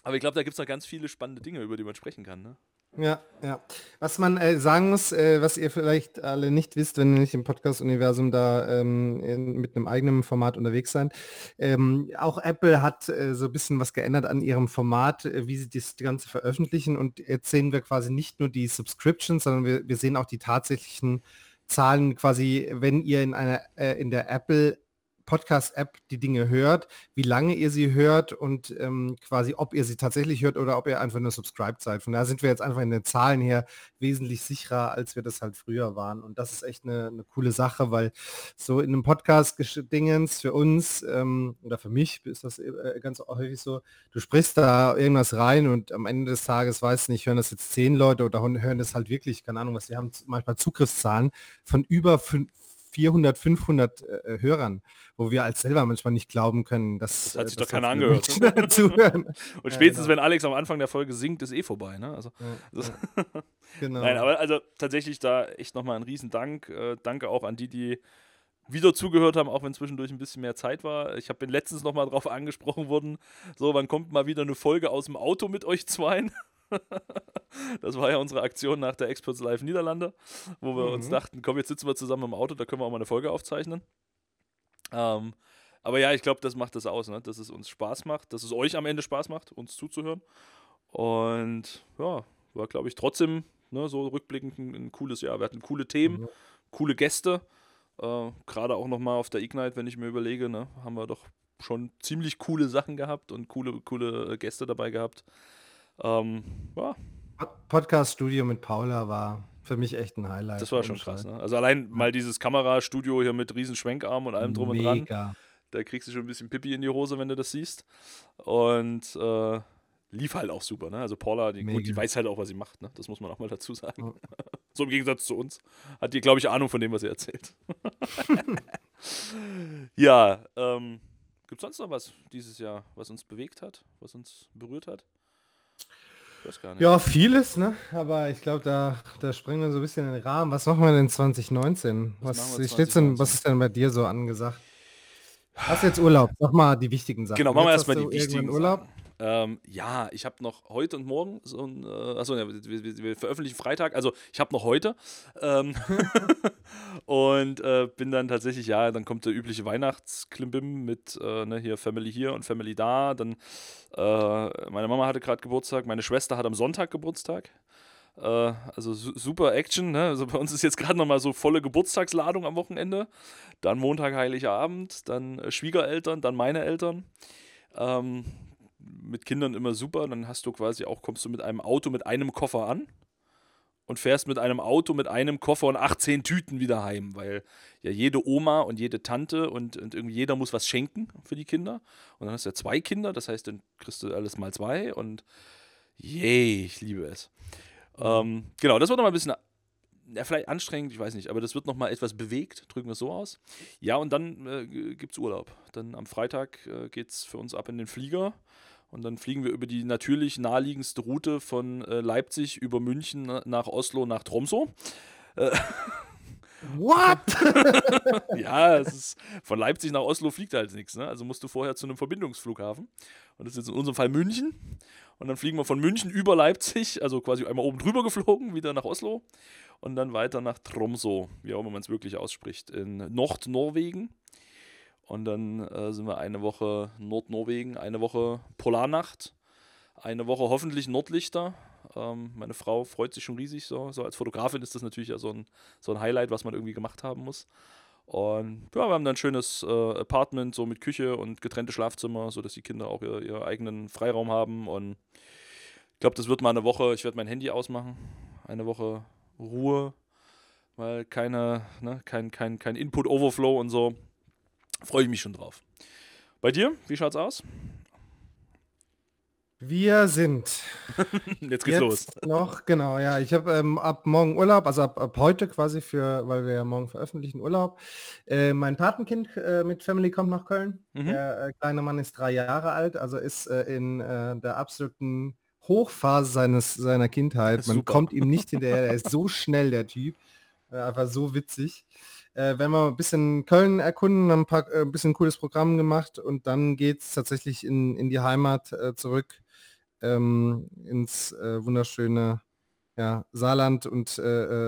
aber ich glaube, da gibt es noch ganz viele spannende Dinge, über die man sprechen kann. Ne? Ja, ja. Was man äh, sagen muss, äh, was ihr vielleicht alle nicht wisst, wenn ihr nicht im Podcast-Universum da ähm, in, mit einem eigenen Format unterwegs seid, ähm, auch Apple hat äh, so ein bisschen was geändert an ihrem Format, äh, wie sie das Ganze veröffentlichen. Und jetzt sehen wir quasi nicht nur die Subscriptions, sondern wir, wir sehen auch die tatsächlichen Zahlen quasi, wenn ihr in einer äh, in der Apple Podcast-App die Dinge hört, wie lange ihr sie hört und ähm, quasi, ob ihr sie tatsächlich hört oder ob ihr einfach nur subscribed seid. Von daher sind wir jetzt einfach in den Zahlen her wesentlich sicherer, als wir das halt früher waren. Und das ist echt eine, eine coole Sache, weil so in einem Podcast-Dingens für uns ähm, oder für mich ist das äh, ganz häufig so, du sprichst da irgendwas rein und am Ende des Tages weiß nicht, hören das jetzt zehn Leute oder hören das halt wirklich, keine Ahnung was, wir haben manchmal Zugriffszahlen von über fünf 400, 500 äh, Hörern, wo wir als selber manchmal nicht glauben können, dass das hat sich doch keiner angehört. zuhören. Und spätestens, ja, genau. wenn Alex am Anfang der Folge singt, ist eh vorbei. Ne? Also, ja, genau. Nein, aber also tatsächlich da echt nochmal ein Riesendank. Äh, danke auch an die, die wieder zugehört haben, auch wenn zwischendurch ein bisschen mehr Zeit war. Ich habe letztens nochmal drauf angesprochen worden, so, wann kommt mal wieder eine Folge aus dem Auto mit euch zweien? das war ja unsere Aktion nach der Experts Live Niederlande, wo wir mhm. uns dachten, komm, jetzt sitzen wir zusammen im Auto, da können wir auch mal eine Folge aufzeichnen. Ähm, aber ja, ich glaube, das macht das aus, ne? dass es uns Spaß macht, dass es euch am Ende Spaß macht, uns zuzuhören. Und ja, war, glaube ich, trotzdem ne, so rückblickend ein, ein, cooles Jahr. Wir hatten coole Themen, mhm. coole Gäste. Äh, Gerade auch nochmal auf der Ignite, wenn ich mir überlege, ne, haben wir doch schon ziemlich coole Sachen gehabt und coole, coole Gäste dabei gehabt. Ähm, ja. Podcast-Studio mit Paula war für mich echt ein Highlight. Das war schon krass. Ne? Also allein mal dieses Kamerastudio hier mit riesen Schwenkarm und allem drum Mega. und dran. Da kriegst du schon ein bisschen Pipi in die Hose, wenn du das siehst. Und äh, lief halt auch super. Ne? Also Paula, die, gut, die, weiß halt auch, was sie macht. Ne? Das muss man auch mal dazu sagen. Oh. so im Gegensatz zu uns. Hat die, glaube ich, Ahnung von dem, was sie erzählt. ja, ähm, gibt es sonst noch was dieses Jahr, was uns bewegt hat, was uns berührt hat? Ja, vieles, ne? Aber ich glaube, da, da springen wir so ein bisschen in den Rahmen. Was machen wir denn 2019? Was, was, 2019? Denn, was ist denn bei dir so angesagt? Hast jetzt Urlaub? Sag mal die wichtigen Sachen. Genau, machen wir erstmal die wichtigen Urlaub. Sachen. Ähm, ja, ich habe noch heute und morgen so ein, äh, achso, ja, wir, wir, veröffentlichen Freitag, also ich habe noch heute ähm, und äh, bin dann tatsächlich, ja, dann kommt der übliche Weihnachtsklimbim mit äh, ne, hier Family hier und Family da, dann äh, meine Mama hatte gerade Geburtstag, meine Schwester hat am Sonntag Geburtstag, Äh, also su super Action. Ne? Also bei uns ist jetzt gerade nochmal so volle Geburtstagsladung am Wochenende. Dann Montag, Heiligabend, dann äh, Schwiegereltern, dann meine Eltern. Ähm, mit Kindern immer super. Dann hast du quasi auch, kommst du mit einem Auto mit einem Koffer an und fährst mit einem Auto mit einem Koffer und 18 Tüten wieder heim, weil ja jede Oma und jede Tante und, und irgendwie jeder muss was schenken für die Kinder. Und dann hast du ja zwei Kinder, das heißt, dann kriegst du alles mal zwei und yay, ich liebe es. Ähm, genau, das wird nochmal ein bisschen, ja, vielleicht anstrengend, ich weiß nicht, aber das wird nochmal etwas bewegt, drücken wir es so aus. Ja, und dann äh, gibt es Urlaub. Dann am Freitag äh, geht es für uns ab in den Flieger. Und dann fliegen wir über die natürlich naheliegendste Route von äh, Leipzig über München nach Oslo nach Tromsø. Äh, What? ja, es ist, von Leipzig nach Oslo fliegt halt nichts. Ne? Also musst du vorher zu einem Verbindungsflughafen. Und das ist jetzt in unserem Fall München. Und dann fliegen wir von München über Leipzig, also quasi einmal oben drüber geflogen, wieder nach Oslo. Und dann weiter nach Tromsø, wie auch immer man es wirklich ausspricht, in Nordnorwegen. Und dann äh, sind wir eine Woche Nordnorwegen, eine Woche Polarnacht, eine Woche hoffentlich Nordlichter. Ähm, meine Frau freut sich schon riesig. So. so als Fotografin ist das natürlich ja so ein, so ein Highlight, was man irgendwie gemacht haben muss. Und ja, wir haben dann ein schönes äh, Apartment, so mit Küche und getrennte Schlafzimmer, sodass die Kinder auch ihr, ihren eigenen Freiraum haben. Und ich glaube, das wird mal eine Woche, ich werde mein Handy ausmachen, eine Woche Ruhe, weil keine, ne, kein, kein, kein Input-Overflow und so. Freue ich mich schon drauf. Bei dir, wie schaut's aus? Wir sind Jetzt geht's los. noch, genau, ja. Ich habe ähm, ab morgen Urlaub, also ab, ab heute quasi für, weil wir ja morgen veröffentlichen, Urlaub. Äh, mein Patenkind äh, mit Family kommt nach Köln. Mhm. Der äh, kleine Mann ist drei Jahre alt, also ist äh, in äh, der absoluten Hochphase seines, seiner Kindheit. Man kommt ihm nicht hinterher, er ist so schnell, der Typ. Äh, einfach so witzig. Äh, wenn wir ein bisschen Köln erkunden, haben ein, paar, äh, ein bisschen cooles Programm gemacht und dann geht es tatsächlich in, in die Heimat äh, zurück, ähm, ins äh, wunderschöne ja, Saarland und, äh,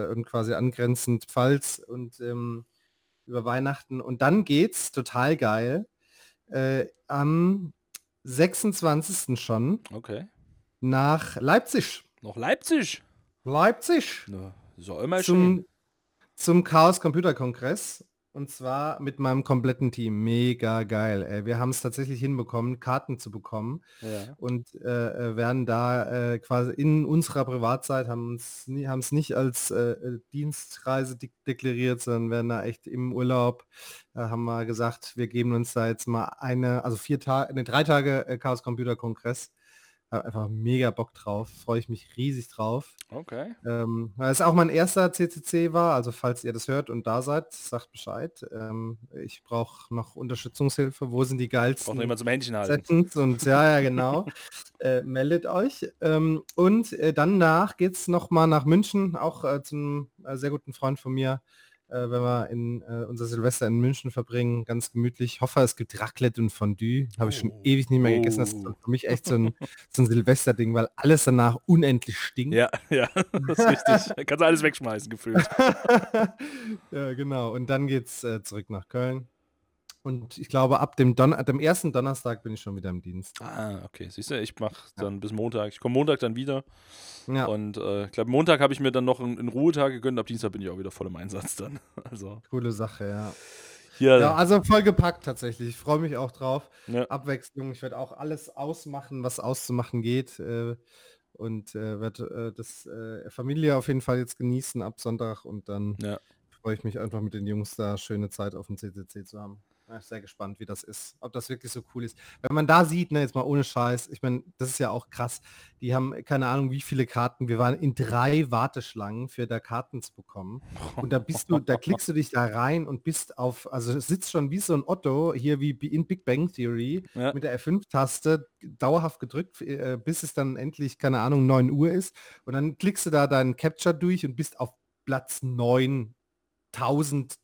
äh, und quasi angrenzend Pfalz und ähm, über Weihnachten. Und dann geht's total geil. Am 26. schon Okay. nach Leipzig. Noch Leipzig. Leipzig Na, auch immer schön. Zum Chaos Computer Kongress. Und zwar mit meinem kompletten Team. Mega geil. Ey. Wir haben es tatsächlich hinbekommen, Karten zu bekommen. Ja. Und äh, äh, werden da äh, quasi in unserer Privatzeit, haben es nie, nicht als äh, äh, Dienstreise de deklariert, sondern werden da echt im Urlaub, äh, haben wir gesagt, wir geben uns da jetzt mal eine, also vier Tage, ne, drei Tage äh, Chaos Computer Kongress. Hab einfach mega Bock drauf, freue ich mich riesig drauf. Okay. Ähm, weil es auch mein erster CCC war, also falls ihr das hört und da seid, sagt Bescheid. Ähm, ich brauche noch Unterstützungshilfe. Wo sind die Braucht noch geilsten jemand zum Händchen halten. Und ja, ja, genau. äh, meldet euch. Ähm, und äh, danach geht es nochmal nach München, auch äh, zum äh, sehr guten Freund von mir, äh, wenn wir in äh, unser Silvester in München verbringen, ganz gemütlich. Ich hoffe, es gibt Raclette und Fondue. Habe ich schon Oh. ewig nicht mehr gegessen. Das ist Oh. für mich echt so ein, so ein Silvester-Ding, weil alles danach unendlich stinkt. Ja, ja, das ist richtig. Kannst du alles wegschmeißen, gefühlt. ja, genau. Und dann geht's äh, zurück nach Köln. Und ich glaube, ab dem, Don dem ersten Donnerstag bin ich schon wieder im Dienst. Ah, okay. Siehst du, ich mache dann bis Montag. Ich komme Montag dann wieder. Ja, Und äh, ich glaube, Montag habe ich mir dann noch einen, einen Ruhetag gegönnt. Ab Dienstag bin ich auch wieder voll im Einsatz dann. Also coole Sache, ja. hier. Ja, also voll gepackt tatsächlich. Ich freue mich auch drauf. Ja. Abwechslung. Ich werde auch alles ausmachen, was auszumachen geht. Äh, und äh, werde äh, das äh, Familie auf jeden Fall jetzt genießen ab Sonntag. Und dann Ja. freue ich mich einfach mit den Jungs da schöne Zeit auf dem CCC zu haben. Sehr gespannt, wie das ist. Ob das wirklich so cool ist. Wenn man da sieht, ne, jetzt mal ohne Scheiß, ich meine, das ist ja auch krass. Die haben keine Ahnung, wie viele Karten. Wir waren in drei Warteschlangen für da Karten zu bekommen. Und da bist du, da klickst du dich da rein und bist auf, also sitzt schon wie so ein Otto, hier wie in Big Bang Theory, Ja. mit der F5-Taste dauerhaft gedrückt, äh, bis es dann endlich, keine Ahnung, 9 Uhr ist. Und dann klickst du da deinen Capture durch und bist auf Platz 9000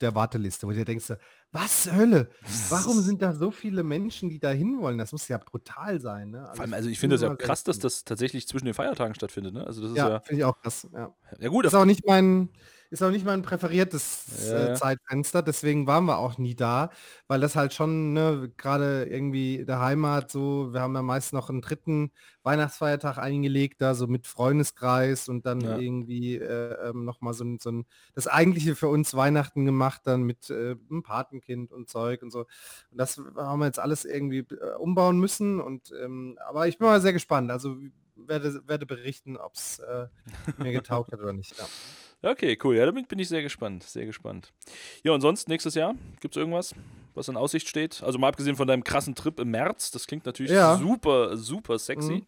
der Warteliste, wo du dir denkst, was Hölle? Warum sind da so viele Menschen, die da hinwollen? Das muss ja brutal sein. Ne? Vor allem, ich also ich finde es ja krass, dass das tatsächlich zwischen den Feiertagen stattfindet. Ne? Also das ist Ja, ja, finde ich auch krass. Ja. ja gut. Das ist auch nicht mein, ist auch nicht mein präferiertes Ja, äh. Zeitfenster, deswegen waren wir auch nie da, weil das halt schon, ne, gerade irgendwie der Heimat so, wir haben ja meist noch einen dritten Weihnachtsfeiertag eingelegt, da so mit Freundeskreis und dann Ja. irgendwie äh, ähm, noch mal so ein, so ein das eigentliche für uns Weihnachten gemacht, dann mit äh, 'm Patenkind und Zeug und so. Und das haben wir jetzt alles irgendwie äh, umbauen müssen und ähm, aber ich bin mal sehr gespannt. Also werde, werde berichten, ob es äh, mir getaugt hat oder nicht. Ja. Okay, cool. Ja, damit bin ich sehr gespannt. Sehr gespannt. Ja, und sonst nächstes Jahr? Gibt es irgendwas, was in Aussicht steht? Also mal abgesehen von deinem krassen Trip im März, das klingt natürlich Ja. super, super sexy. Mhm.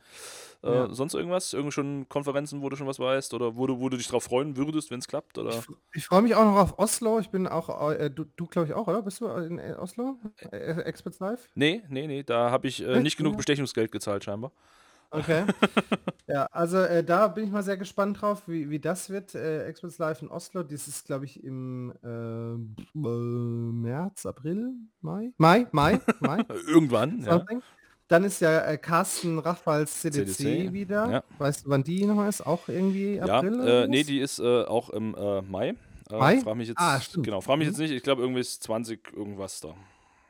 Äh, Ja. Sonst irgendwas? Irgend schon Konferenzen, wo du schon was weißt? Oder wo du, wo du dich drauf freuen würdest, wenn es klappt? Oder? Ich, ich freue mich auch noch auf Oslo. Ich bin auch, äh, du, du glaube ich auch, oder? Bist du in äh, Oslo? Äh, Experts Live? Nee, nee, nee, da habe ich äh, nicht genug. Bestechungsgeld gezahlt, scheinbar. Okay. ja, also äh, da bin ich mal sehr gespannt drauf, wie, wie das wird. Äh, Experts Live in Oslo. Das ist, glaube ich, im äh, äh, März, April, Mai? Mai, Mai, Mai. Irgendwann, ja. Dann ist ja äh, Carsten Raffals CDC, CDC, wieder. ja. Weißt du, wann die nochmal ist? Auch irgendwie Ja, April? oder äh, nee, die ist äh, auch im äh, Mai. Äh, Mai? Frag mich jetzt, Ah, stimmt. genau, frag mich Mhm. jetzt nicht. Ich glaube, irgendwie ist 20 irgendwas da.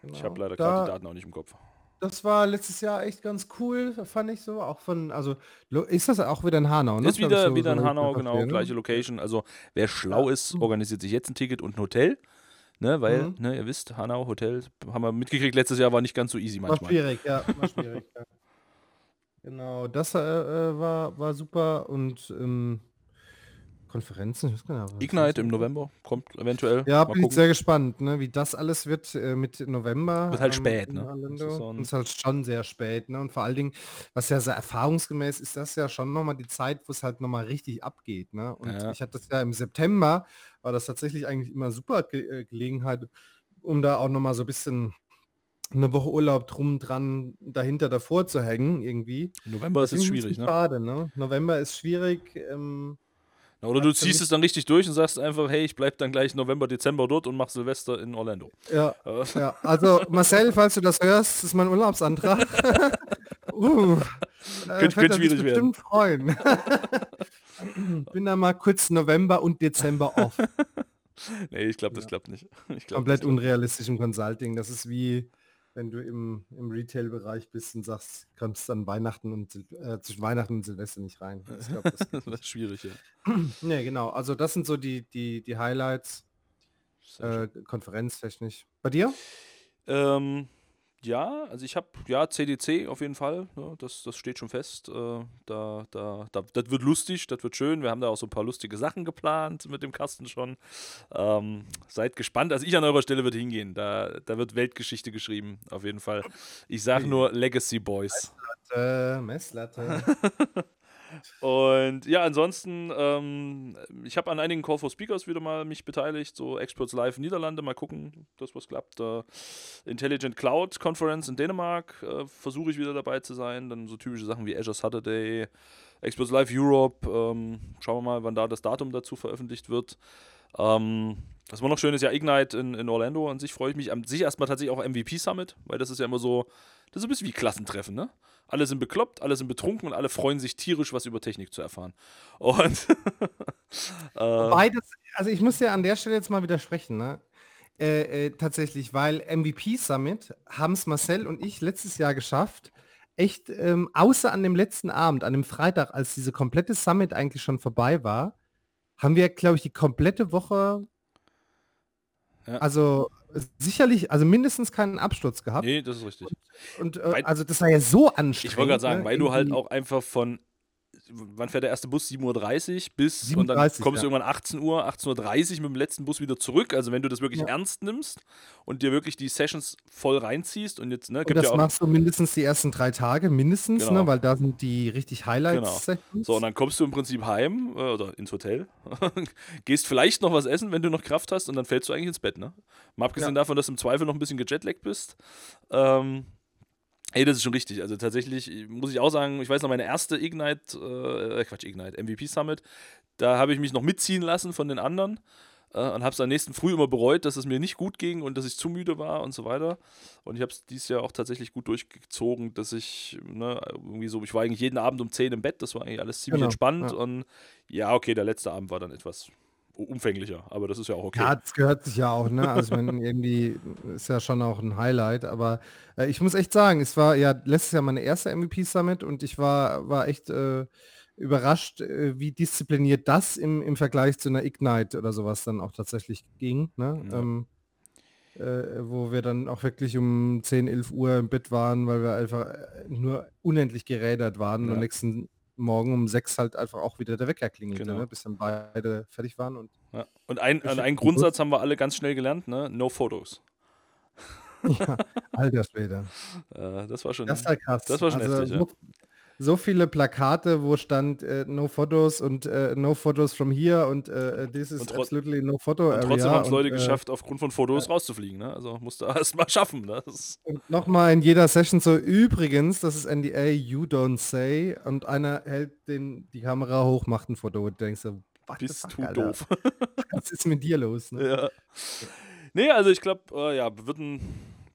Ich Genau. habe leider gerade die Daten auch nicht im Kopf. Das war letztes Jahr echt ganz cool, fand ich so. Auch von, also ist das auch wieder in Hanau, ne? Ist ich, wieder, so- wieder in Hanau, ich genau, verstehe, ne? gleiche Location. Also wer schlau ist, organisiert sich jetzt ein Ticket und ein Hotel. Ne, weil, Mhm. ne, ihr wisst, Hanau, Hotel, haben wir mitgekriegt, letztes Jahr war nicht ganz so easy War manchmal. schwierig, ja, war schwierig. ja. Genau, das äh, äh, war, war super und ähm, Konferenzen, ich weiß gar nicht, was Ignite im? November kommt eventuell. Ja, bin ich sehr gespannt, ne, wie das alles wird äh, mit November. Wird halt ähm, spät, ne? Orlando. ist so ist halt schon sehr spät, ne? Und vor allen Dingen, was ja sehr erfahrungsgemäß ist, das ja schon nochmal die Zeit, wo es halt nochmal richtig abgeht, ne? Und Ja. ich hatte das ja im September, war das tatsächlich eigentlich immer super Ge äh, Gelegenheit, um da auch nochmal so ein bisschen eine Woche Urlaub drum dran dahinter davor zu hängen irgendwie. November ist jetzt schwierig, ne? Schade, ne? November ist schwierig. Ähm, Na, Oder du ziehst es dann richtig durch und sagst einfach, hey, ich bleib dann gleich November, Dezember dort und mach Silvester in Orlando. ja, Äh, ja, also Marcel, falls du das hörst, ist mein Urlaubsantrag. uh, äh, Könnte- er schwierig werden. bestimmt freuen. Bin da mal kurz November und Dezember off. nee, ich glaube, das klappt nicht. Ich glaub, Komplett unrealistisch im Consulting. Das ist wie, wenn du im, im Retail-Bereich bist und sagst, kommst dann Weihnachten und äh, zwischen Weihnachten und Silvester nicht rein. Ich glaub, das das ist schwierig, ja. nee, genau. Also das sind so die, die, die Highlights, äh, konferenztechnisch. Bei dir? Ähm, ja, also ich habe, ja, CDC auf jeden Fall, ne, das, das steht schon fest. Äh, da, da, da, das wird lustig, das wird schön. Wir haben da auch so ein paar lustige Sachen geplant mit dem Kasten schon. Ähm, seid gespannt. Also ich an eurer Stelle würde hingehen. Da, da wird Weltgeschichte geschrieben, auf jeden Fall. Ich sage nur Legacy Boys. Äh, Messlatte. Und ja, ansonsten, ähm, ich habe an einigen Call for Speakers wieder mal mich beteiligt, so Experts Live Niederlande, mal gucken, ob das was klappt. Äh, Intelligent Cloud Conference in Dänemark äh, versuche ich wieder dabei zu sein. Dann so typische Sachen wie Azure Saturday, Experts Live Europe. Ähm, schauen wir mal, wann da das Datum dazu veröffentlicht wird. Ähm, was war noch schön ist, ja, Ignite in, in Orlando an sich freue ich mich. An sich erstmal tatsächlich auch MVP Summit, weil das ist ja immer so, das ist ein bisschen wie Klassentreffen, ne? Alle sind bekloppt, alle sind betrunken und alle freuen sich tierisch, was über Technik zu erfahren. Und äh, Wobei das, also ich muss ja an der Stelle jetzt mal widersprechen, ne? Äh, äh, tatsächlich, weil MVP Summit haben es Marcel und ich letztes Jahr geschafft, echt, ähm, außer an dem letzten Abend, an dem Freitag, als diese komplette Summit eigentlich schon vorbei war, haben wir, glaube ich, die komplette Woche, Ja. also sicherlich, also mindestens keinen Absturz gehabt. nee, das ist richtig. Und äh, Weil- also das war ja so anstrengend. Ich wollte gerade sagen, ne? weil du halt auch einfach von, wann fährt der erste Bus? 7.30 Uhr bis, und dann 7:30, kommst du ja. irgendwann 18 Uhr, 18.30 Uhr mit dem letzten Bus wieder zurück. Also wenn du das wirklich Ja. ernst nimmst und dir wirklich die Sessions voll reinziehst und jetzt, ne, Und das ja machst du mindestens die ersten drei Tage, mindestens, Genau. ne? weil da sind die richtig Highlights. Sessions. So, und dann kommst du im Prinzip heim äh, oder ins Hotel, gehst vielleicht noch was essen, wenn du noch Kraft hast, und dann fällst du eigentlich ins Bett, ne? Mal abgesehen davon, dass du im Zweifel noch ein bisschen gejetlaggt bist. Ähm, ey, das ist schon richtig. Also tatsächlich äh, muss ich auch sagen, ich weiß noch, meine erste Ignite, äh, Quatsch, Ignite, MVP Summit, da habe ich mich noch mitziehen lassen von den anderen äh, und habe es am nächsten Früh immer bereut, dass es mir nicht gut ging und dass ich zu müde war und so weiter. Und ich habe es dieses Jahr auch tatsächlich gut durchgezogen, dass ich, ne, irgendwie so, ich war eigentlich jeden Abend um 10 im Bett, das war eigentlich alles ziemlich Genau, entspannt ja. und ja, okay, der letzte Abend war dann etwas umfänglicher, aber das ist ja auch okay. Ja, das gehört sich ja auch, ne? Also wenn irgendwie ist ja schon auch ein Highlight, aber äh, ich muss echt sagen, es war ja letztes Jahr meine erste MVP Summit und ich war, war echt äh, überrascht, äh, wie diszipliniert das im, im Vergleich zu einer Ignite oder sowas dann auch tatsächlich ging. Ne? Ja. Ähm, äh, wo wir dann auch wirklich um 10, 11 Uhr im Bett waren, weil wir einfach äh, nur unendlich gerädert waren ja. und nächsten Morgen um 6 halt einfach auch wieder der Wecker klingelte, genau. ne? bis dann beide fertig waren. Und, ja. und ein, ein Grundsatz haben wir alle ganz schnell gelernt, ne? no Photos. ja, alter Schwede. Äh, das war schon, das war krass. Das war schon also, heftig, ja so viele Plakate, wo stand äh, No Photos und äh, No Photos from here und äh, this is absolutely no photo area. Und trotzdem haben es Leute äh, geschafft, aufgrund von Fotos rauszufliegen. Ne? Also musste erst mal schaffen. Ne? Und nochmal in jeder Session so, übrigens, das ist NDA, you don't say. Und einer hält den, die Kamera hoch, macht ein Foto und denkst so, was Bist du Alter? doof. was ist mit dir los? Ne? Ja. Nee, also ich glaube, äh, ja, wird ein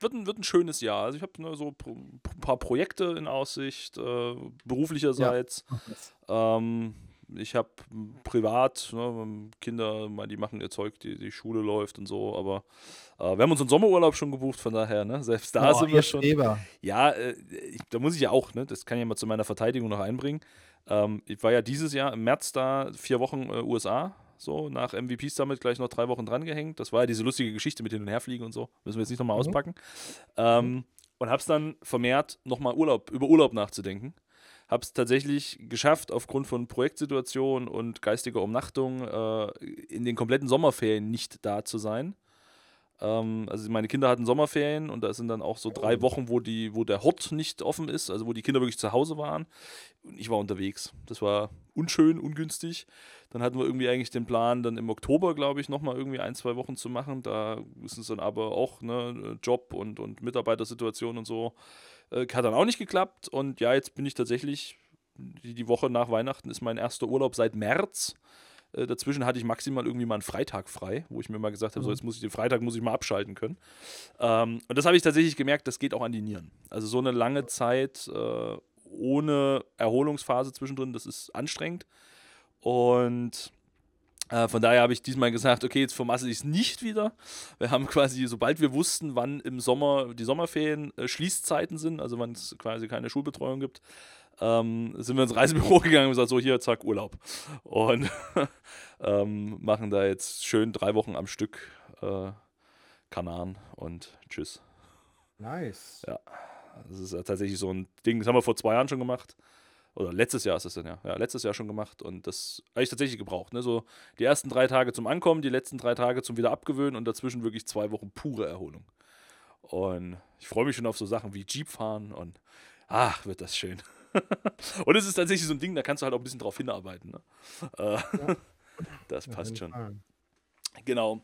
wird ein, wird ein schönes Jahr. Also ich habe ne, so ein paar Projekte in Aussicht, äh, beruflicherseits. Ja. Ähm, ich habe privat ne, Kinder, die machen ihr Zeug, die, die Schule läuft und so, aber äh, wir haben uns einen Sommerurlaub schon gebucht, von daher, ne, selbst da oh, sind wir schon. Eber. Ja, äh, ich, da muss ich ja auch, ne, das kann ich ja mal zu meiner Verteidigung noch einbringen. Ähm, ich war ja dieses Jahr im März da, vier Wochen äh, USA, so nach MVP Summit gleich noch drei Wochen dran gehängt. Das war ja diese lustige Geschichte mit hin und herfliegen und so. Müssen wir jetzt nicht nochmal mhm. auspacken. Ähm, und hab's dann vermehrt nochmal Urlaub, über Urlaub nachzudenken. Hab's tatsächlich geschafft, aufgrund von Projektsituationen und geistiger Umnachtung äh, in den kompletten Sommerferien nicht da zu sein. Ähm, also meine Kinder hatten Sommerferien und da sind dann auch so drei oh. Wochen, wo, die, wo der Hort nicht offen ist, also wo die Kinder wirklich zu Hause waren. Und ich war unterwegs. Das war unschön, ungünstig. Dann hatten wir irgendwie eigentlich den Plan, dann im Oktober, glaube ich, nochmal irgendwie ein, zwei Wochen zu machen. Da ist es dann aber auch ne, Job und, und Mitarbeitersituation und so. Äh, hat dann auch nicht geklappt. Und ja, jetzt bin ich tatsächlich, die, die Woche nach Weihnachten ist mein erster Urlaub seit März. Äh, dazwischen hatte ich maximal irgendwie mal einen Freitag frei, wo ich mir mal gesagt habe, mhm. so jetzt muss ich den Freitag muss ich mal abschalten können. Ähm, und das habe ich tatsächlich gemerkt, das geht auch an die Nieren. Also so eine lange Zeit äh, ohne Erholungsphase zwischendrin, das ist anstrengend. Und äh, von daher habe ich diesmal gesagt, okay, jetzt vermasse ich es nicht wieder. Wir haben quasi, sobald wir wussten, wann im Sommer die Sommerferien äh, Schließzeiten sind, also wann es quasi keine Schulbetreuung gibt, ähm, sind wir ins Reisebüro gegangen und gesagt, so hier, zack, Urlaub. Und ähm, machen da jetzt schön drei Wochen am Stück äh, Kanaren und tschüss. Nice. Ja, das ist ja tatsächlich so ein Ding, das haben wir vor zwei Jahren schon gemacht. Oder letztes Jahr ist es denn ja. Ja, letztes Jahr schon gemacht und das habe ich tatsächlich gebraucht. Ne? So die ersten drei Tage zum Ankommen, die letzten drei Tage zum wieder abgewöhnen und dazwischen wirklich zwei Wochen pure Erholung. Und ich freue mich schon auf so Sachen wie Jeep fahren und ach, wird das schön. und es ist tatsächlich so ein Ding, da kannst du halt auch ein bisschen drauf hinarbeiten. Ne? Äh, ja. Das passt schon. Genau.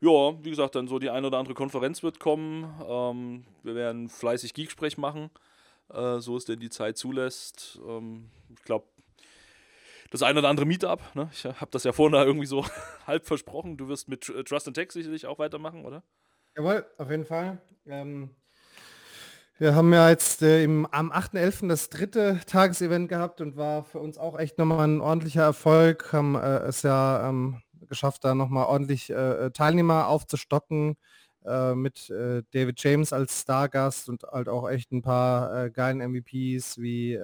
Ja, wie gesagt, dann so die eine oder andere Konferenz wird kommen. Ähm, wir werden fleißig Geeksprech machen, äh, so es denn die Zeit zulässt. Ähm, ich glaube, das eine oder andere Meetup, ne? ich habe das ja vorhin irgendwie so halb versprochen. Du wirst mit Trust and Tech sicherlich auch weitermachen, oder? Jawohl, auf jeden Fall. Ähm, wir haben ja jetzt äh, im, am 8.11. das dritte Tagesevent gehabt und war für uns auch echt nochmal ein ordentlicher Erfolg. Haben äh, es ja ähm, geschafft, da nochmal ordentlich äh, äh, Teilnehmer aufzustocken äh, mit äh, David James als Stargast und halt auch echt ein paar geilen MVPs wie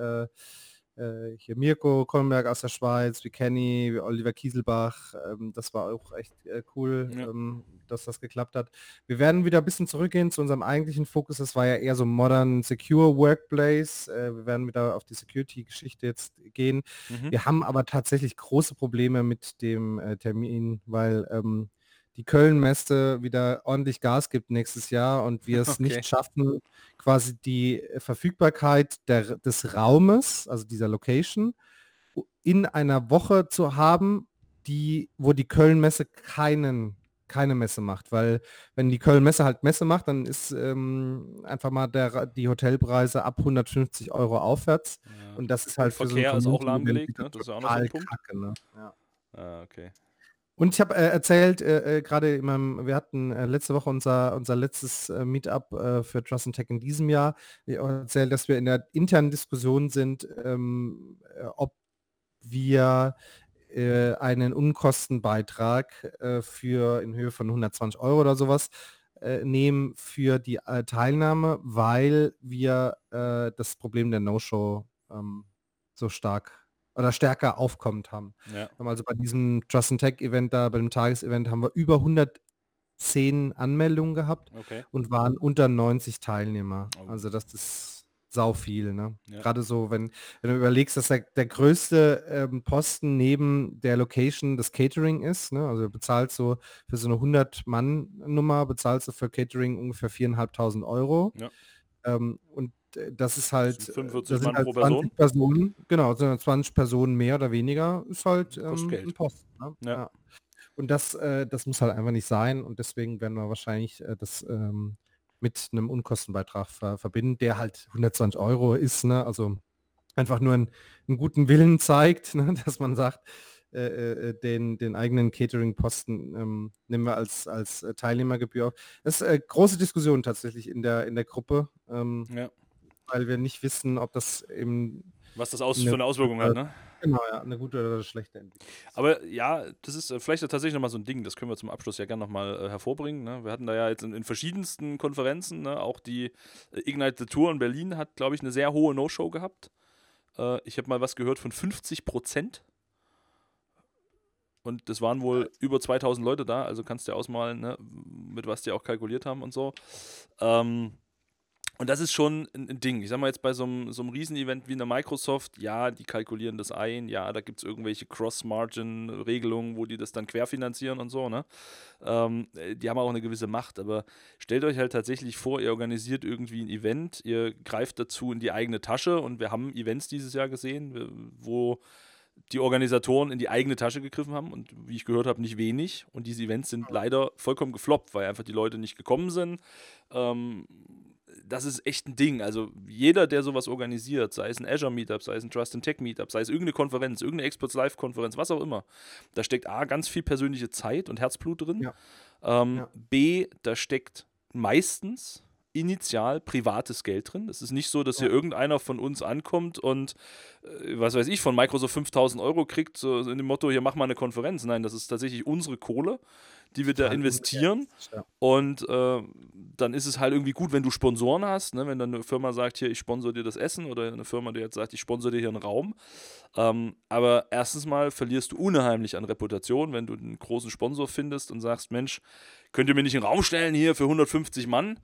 hier Mirko Kollenberg aus der Schweiz, wie Kenny, wie Oliver Kieselbach. Ähm, das war auch echt cool. Ja. Ähm, dass das geklappt hat. Wir werden wieder ein bisschen zurückgehen zu unserem eigentlichen Fokus. Das war ja eher so Modern Secure Workplace. Äh, wir werden wieder auf die Security-Geschichte jetzt gehen. Mhm. Wir haben aber tatsächlich große Probleme mit dem äh, Termin, weil ähm, die Köln-Messe wieder ordentlich Gas gibt nächstes Jahr und wir es okay. nicht schaffen, quasi die Verfügbarkeit der, des Raumes, also dieser Location, in einer Woche zu haben, die, wo die Köln-Messe keinen keine Messe macht, weil wenn die Köln-Messe halt Messe macht, dann ist ähm, einfach mal der, die Hotelpreise ab 150 Euro aufwärts ja. und das ist halt für Verkehr so ein ist auch lahmgelegt, ne? das ist ja auch noch so ein Punkt. Kacke, ne? ja. Ah, okay. Und ich habe äh, erzählt, äh, äh, gerade wir hatten äh, letzte Woche unser, unser letztes äh, Meetup äh, für Trust and Tech in diesem Jahr. Ich erzählt, dass wir in der internen Diskussion sind, ähm, ob wir einen Unkostenbeitrag für in Höhe von 120 Euro oder sowas nehmen für die Teilnahme, weil wir das Problem der No-Show ähm, so stark oder stärker aufkommend haben. Ja. Also bei diesem Trust and Tech Event da, bei dem Tagesevent haben wir über 110 Anmeldungen gehabt Okay. und waren unter 90 Teilnehmer. Oh. Also das ist sau viel. Ne? Ja. Gerade so, wenn, wenn du überlegst, dass der, der größte ähm, Posten neben der Location das Catering ist. Ne? Also du bezahlst so für so eine 100-Mann-Nummer, bezahlst du für Catering ungefähr 4.500 Euro. Ja. Ähm, und das ist halt, Das sind äh, 45 das Mann halt pro 20 Personen, genau, sind halt 20 Personen mehr oder weniger, ist halt Kostet ähm, ein Posten. Ne? Ja. Und das, äh, das muss halt einfach nicht sein und deswegen werden wir wahrscheinlich äh, das ähm, mit einem Unkostenbeitrag ver verbinden, der halt 120 Euro ist, ne? also einfach nur einen, einen guten Willen zeigt, ne? dass man sagt, äh, äh, den, den eigenen Catering-Posten ähm, nehmen wir als, als äh, Teilnehmergebühr auf. Das ist äh, große Diskussion tatsächlich in der, in der Gruppe, ähm, Ja. Weil wir nicht wissen, ob das eben Was das aus Ne, für eine Auswirkung hat, ne? genau, ja, eine gute oder eine schlechte Entwicklung. Aber ja, das ist äh, vielleicht tatsächlich nochmal so ein Ding, das können wir zum Abschluss ja gerne nochmal äh, hervorbringen. Ne? Wir hatten da ja jetzt in, in verschiedensten Konferenzen, ne? auch die äh, Ignite the Tour in Berlin hat, glaube ich, eine sehr hohe No-Show gehabt. Äh, ich habe mal was gehört von 50 Prozent. Und das waren wohl über 2000 Leute da, also kannst du dir ausmalen, ne? mit was die auch kalkuliert haben und so. Ähm, und das ist schon ein, Ding. Ich sag mal jetzt bei so einem, so einem Riesenevent wie einer Microsoft, ja, die kalkulieren das ein, ja, da gibt es irgendwelche Cross-Margin-Regelungen, wo die das dann querfinanzieren und so, ne? Ähm, äh, die haben auch eine gewisse Macht, aber stellt euch halt tatsächlich vor, ihr organisiert irgendwie ein Event, ihr greift dazu in die eigene Tasche und wir haben Events dieses Jahr gesehen, wo die Organisatoren in die eigene Tasche gegriffen haben und wie ich gehört habe, nicht wenig. Und diese Events sind leider vollkommen gefloppt, weil einfach die Leute nicht gekommen sind. Ähm, das ist echt ein Ding. Also jeder, der sowas organisiert, sei es ein Azure Meetup, sei es ein Trust and Tech Meetup, sei es irgendeine Konferenz, irgendeine Experts Live Konferenz, was auch immer, da steckt A, ganz viel persönliche Zeit und Herzblut drin. Ja. Ähm, Ja. B, da steckt meistens initial privates Geld drin. Es ist nicht so, dass hier irgendeiner von uns ankommt und, äh, was weiß ich, von Microsoft 5000 Euro kriegt, so in dem Motto, hier mach mal eine Konferenz. Nein, das ist tatsächlich unsere Kohle, die wir da investieren. Und äh, dann ist es halt irgendwie gut, wenn du Sponsoren hast, ne? wenn dann eine Firma sagt, hier, ich sponsor dir das Essen oder eine Firma, die jetzt sagt, ich sponsor dir hier einen Raum. Ähm, aber erstens mal verlierst du unheimlich an Reputation, wenn du einen großen Sponsor findest und sagst, Mensch, könnt ihr mir nicht einen Raum stellen hier für 150 Mann?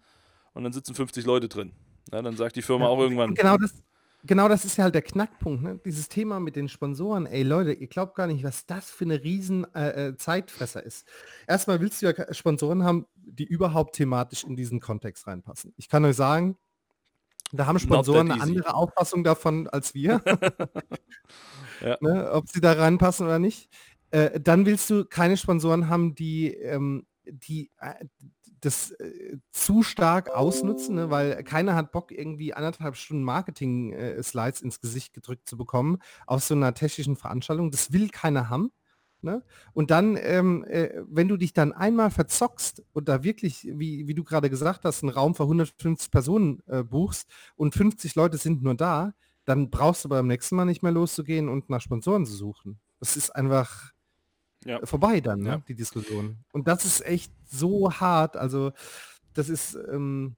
Und dann sitzen 50 Leute drin. Ja, dann sagt die Firma Ja, auch irgendwann, genau das, genau das ist ja halt der Knackpunkt, ne? Dieses Thema mit den Sponsoren, ey Leute, ihr glaubt gar nicht, was das für eine riesen äh, äh, Zeitfresser ist. Erstmal willst du ja Sponsoren haben, die überhaupt thematisch in diesen Kontext reinpassen. Ich kann euch sagen, da haben Sponsoren eine andere Auffassung davon als wir, Ja. ne? ob sie da reinpassen oder nicht. Äh, dann willst du keine Sponsoren haben, die, ähm, die äh, das äh, zu stark ausnutzen, ne? weil keiner hat Bock, irgendwie anderthalb Stunden Marketing-Slides ins Gesicht gedrückt zu bekommen auf so einer technischen Veranstaltung. Das will keiner haben. Ne? Und dann, ähm, äh, wenn du dich dann einmal verzockst und da wirklich, wie, wie du gerade gesagt hast, einen Raum für 150 Personen äh, buchst und 50 Leute sind nur da, dann brauchst du beim nächsten Mal nicht mehr loszugehen und nach Sponsoren zu suchen. Das ist einfach Ja. vorbei dann, ne, Ja. die Diskussion. Und das ist echt so hart. Also das ist, ähm,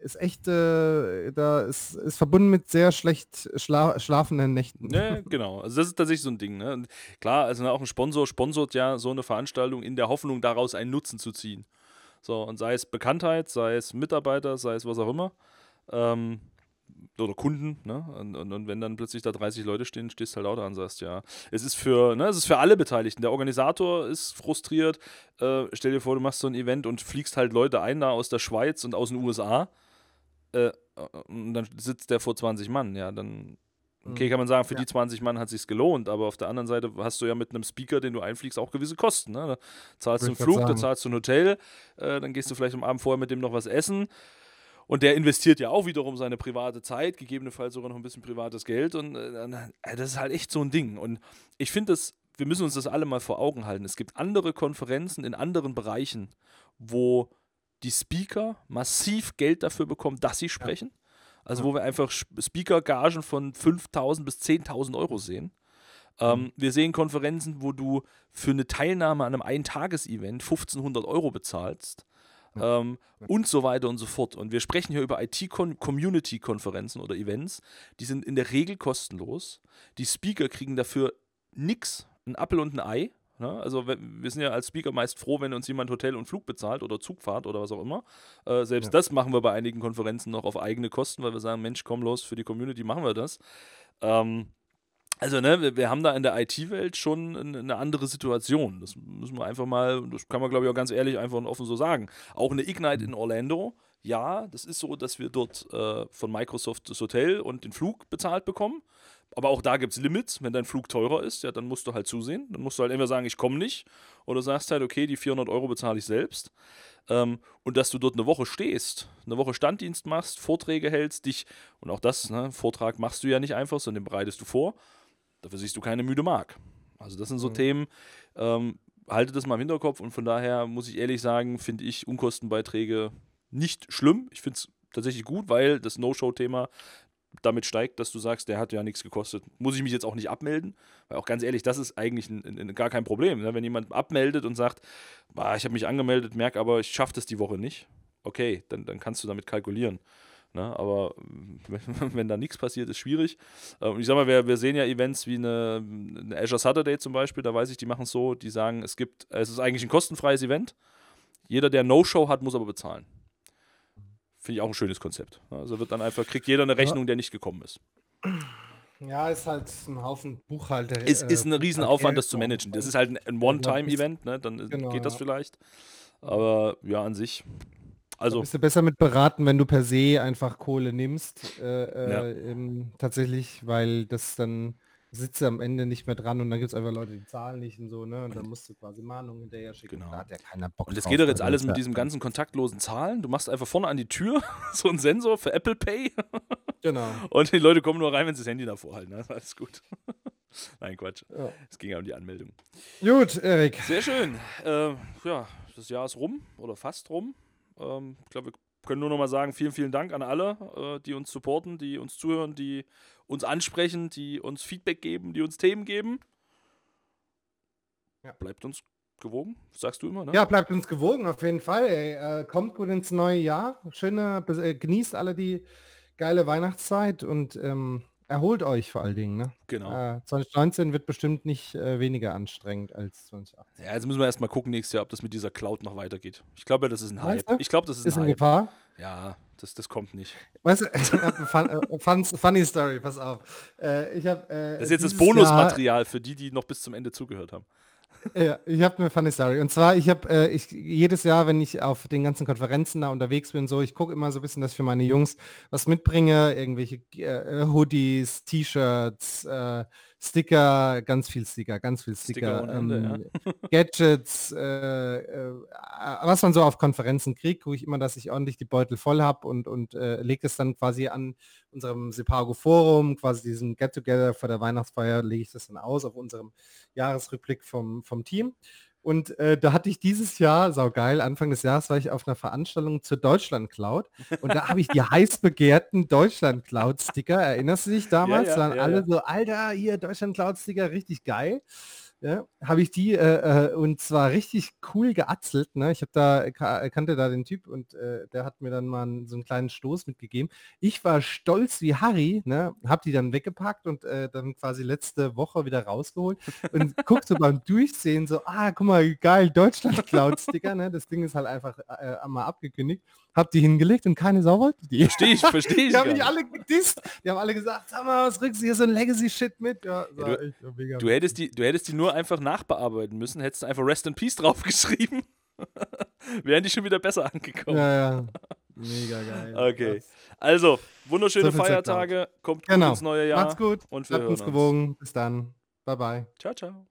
ist echt, äh, da ist, ist verbunden mit sehr schlecht schla schlafenden Nächten. Ja, genau. Also das ist tatsächlich so ein Ding. Ne? Und klar, also auch ein Sponsor sponsort ja so eine Veranstaltung in der Hoffnung, daraus einen Nutzen zu ziehen. So, und sei es Bekanntheit, sei es Mitarbeiter, sei es was auch immer. Ähm, oder Kunden, ne? Und, und, und wenn dann plötzlich da 30 Leute stehen, stehst du halt auch da und sagst, ja, es ist für, ne, es ist für alle Beteiligten. Der Organisator ist frustriert. Äh, stell dir vor, du machst so ein Event und fliegst halt Leute ein da aus der Schweiz und aus den USA. Äh, und dann sitzt der vor 20 Mann, ja, dann Okay, Mhm. kann man sagen, für Ja. die 20 Mann hat sich's gelohnt, aber auf der anderen Seite hast du ja mit einem Speaker, den du einfliegst, auch gewisse Kosten. Ne? Da zahlst du einen Flug, da zahlst du ein Hotel, äh, dann gehst du vielleicht am Abend vorher mit dem noch was essen. Und der investiert ja auch wiederum seine private Zeit, gegebenenfalls sogar noch ein bisschen privates Geld. Und äh, äh, das ist halt echt so ein Ding. Und ich finde das, wir müssen uns das alle mal vor Augen halten. Es gibt andere Konferenzen in anderen Bereichen, wo die Speaker massiv Geld dafür bekommen, dass sie sprechen. Also wo wir einfach Speaker-Gagen von 5.000 bis 10.000 Euro sehen. Ähm, Mhm. wir sehen Konferenzen, wo du für eine Teilnahme an einem Eintages-Event 1500 Euro bezahlst. Ähm, und so weiter und so fort. Und wir sprechen hier über IT-Community-Konferenzen oder Events. Die sind in der Regel kostenlos. Die Speaker kriegen dafür nix, ein Apfel und ein Ei. Ne? Also wir sind ja als Speaker meist froh, wenn uns jemand Hotel und Flug bezahlt oder Zugfahrt oder was auch immer. Äh, selbst Ja. das machen wir bei einigen Konferenzen noch auf eigene Kosten, weil wir sagen, Mensch, komm los, für die Community machen wir das. Ähm, also, ne, wir, wir haben da in der IT-Welt schon eine, andere Situation. Das müssen wir einfach mal, das kann man, glaube ich, auch ganz ehrlich einfach und offen so sagen. Auch eine Ignite in Orlando, ja, das ist so, dass wir dort äh, von Microsoft das Hotel und den Flug bezahlt bekommen. Aber auch da gibt es Limits. Wenn dein Flug teurer ist, ja, dann musst du halt zusehen. Dann musst du halt entweder sagen, ich komme nicht. Oder sagst halt, okay, die 400 Euro bezahle ich selbst. Ähm, und dass du dort eine Woche stehst, eine Woche Standdienst machst, Vorträge hältst, dich, und auch das, ne, Vortrag machst du ja nicht einfach, sondern den bereitest du vor. Dafür siehst du keine müde Mark. Also das sind so Mhm. Themen, ähm, halte das mal im Hinterkopf und von daher muss ich ehrlich sagen, finde ich Unkostenbeiträge nicht schlimm. Ich finde es tatsächlich gut, weil das No-Show-Thema damit steigt, dass du sagst, der hat ja nichts gekostet. Muss ich mich jetzt auch nicht abmelden? Weil auch ganz ehrlich, das ist eigentlich ein, ein, gar kein Problem. Ne? Wenn jemand abmeldet und sagt, bah, ich habe mich angemeldet, merke aber, ich schaffe das die Woche nicht, okay, dann, dann kannst du damit kalkulieren. Ne? Aber wenn, wenn da nichts passiert, ist schwierig. Äh, Und ich sag mal, wir, wir sehen ja Events wie eine, eine Azure Saturday zum Beispiel, da weiß ich, die machen es so, die sagen, es gibt, es ist eigentlich ein kostenfreies Event. Jeder, der No-Show hat, muss aber bezahlen. Finde ich auch ein schönes Konzept. Also wird dann einfach, kriegt jeder eine Rechnung, der nicht gekommen ist. Ja, ist halt ein Haufen Buchhalter. Es ist ein äh, Riesenaufwand, das zu managen. Das ist halt ein, ein One-Time-Event, ne? dann Genau, geht das vielleicht. Aber ja, an sich. Also, bist du besser mit beraten, wenn du per se einfach Kohle nimmst, äh, Ja. äh, ähm, tatsächlich, weil das dann sitzt am Ende nicht mehr dran und dann gibt es einfach Leute, die zahlen nicht und so, ne? Und dann musst du quasi Mahnungen hinterher schicken. Genau. Da hat ja keiner Bock und das drauf, geht doch jetzt alles mit ja- diesem ganzen kontaktlosen Zahlen. Du machst einfach vorne an die Tür so einen Sensor für Apple Pay Genau. und die Leute kommen nur rein, wenn sie das Handy davor halten. Ne? Alles gut. Nein, Quatsch. Ja. Es ging ja um die Anmeldung. Gut, Erik. Sehr schön. Äh, ja, das Jahr ist rum oder fast rum. Ähm, ich glaube, wir können nur noch mal sagen, vielen, vielen Dank an alle, äh, die uns supporten, die uns zuhören, die uns ansprechen, die uns Feedback geben, die uns Themen geben. Ja. Bleibt uns gewogen, sagst du immer, ne? Ja, bleibt uns gewogen auf jeden Fall. Äh, kommt gut ins neue Jahr. Schöne, äh, genießt alle die geile Weihnachtszeit und ähm, erholt euch vor allen Dingen. Ne? Genau. Äh, 2019 wird bestimmt nicht äh, weniger anstrengend als 2018. Ja, jetzt müssen wir erstmal gucken nächstes Jahr, ob das mit dieser Cloud noch weitergeht. Ich glaube, das ist ein Hype. Du? Ich glaube, das ist, Ist ein in Hype. Gefahr? Ja, das, das kommt nicht. Weißt du, fun, äh, fun, funny Story, pass auf. Äh, ich hab, äh, Das ist jetzt das Bonusmaterial für die, die noch bis zum Ende zugehört haben. Ja, ich habe eine funny Story. Und zwar, ich habe äh, jedes Jahr, wenn ich auf den ganzen Konferenzen da unterwegs bin, so, ich gucke immer so ein bisschen, dass ich für meine Jungs was mitbringe, irgendwelche äh, Hoodies, T-Shirts, äh, Sticker, ganz viel Sticker, ganz viel Sticker Sticker, ohne Ende, ähm, Gadgets, äh, äh, was man so auf Konferenzen kriegt, gucke ich immer, dass ich ordentlich die Beutel voll habe und, und äh, lege es dann quasi an unserem Sepago Forum, quasi diesen Get-Together vor der Weihnachtsfeier, lege ich das dann aus auf unserem Jahresrückblick vom, vom Team. Und äh, da hatte ich dieses Jahr, saugeil, Anfang des Jahres war ich auf einer Veranstaltung zur Deutschland Cloud und da habe ich die heiß begehrten Deutschland Cloud Sticker, erinnerst du dich damals? ja, da waren ja, alle ja. so, Alter, hier Deutschland Cloud Sticker, richtig geil. Ja, habe ich die äh, äh, und zwar richtig cool geatzelt. Ne? Ich habe da ka kannte da den Typ und äh, der hat mir dann mal einen- so einen kleinen Stoß mitgegeben. Ich war stolz wie Harry, ne? habe die dann weggepackt und äh, dann quasi letzte Woche wieder rausgeholt und guckte beim Durchsehen so, ah, guck mal, geil, Deutschland Cloud Sticker. Ne? Das Ding ist halt einfach äh, einmal abgekündigt. Hab die hingelegt und keine Sau wollte die. Verstehe ich, verstehe ich. Die haben mich nicht. alle gedisst. Die haben alle gesagt, sag mal, was rückst du hier so ein Legacy-Shit mit? Ja, Ja, sag ich, mega Du hättest, die, du hättest die nur einfach nachbearbeiten müssen, hättest du einfach Rest in Peace draufgeschrieben. Wären die schon wieder besser angekommen. Ja, ja. Mega geil. Okay. Krass. Also, wunderschöne So Feiertage, kommt gut Genau. ins neue Jahr. Macht's gut. Und wir Bleibt uns. gewogen. Bis dann. Bye bye. Ciao, ciao.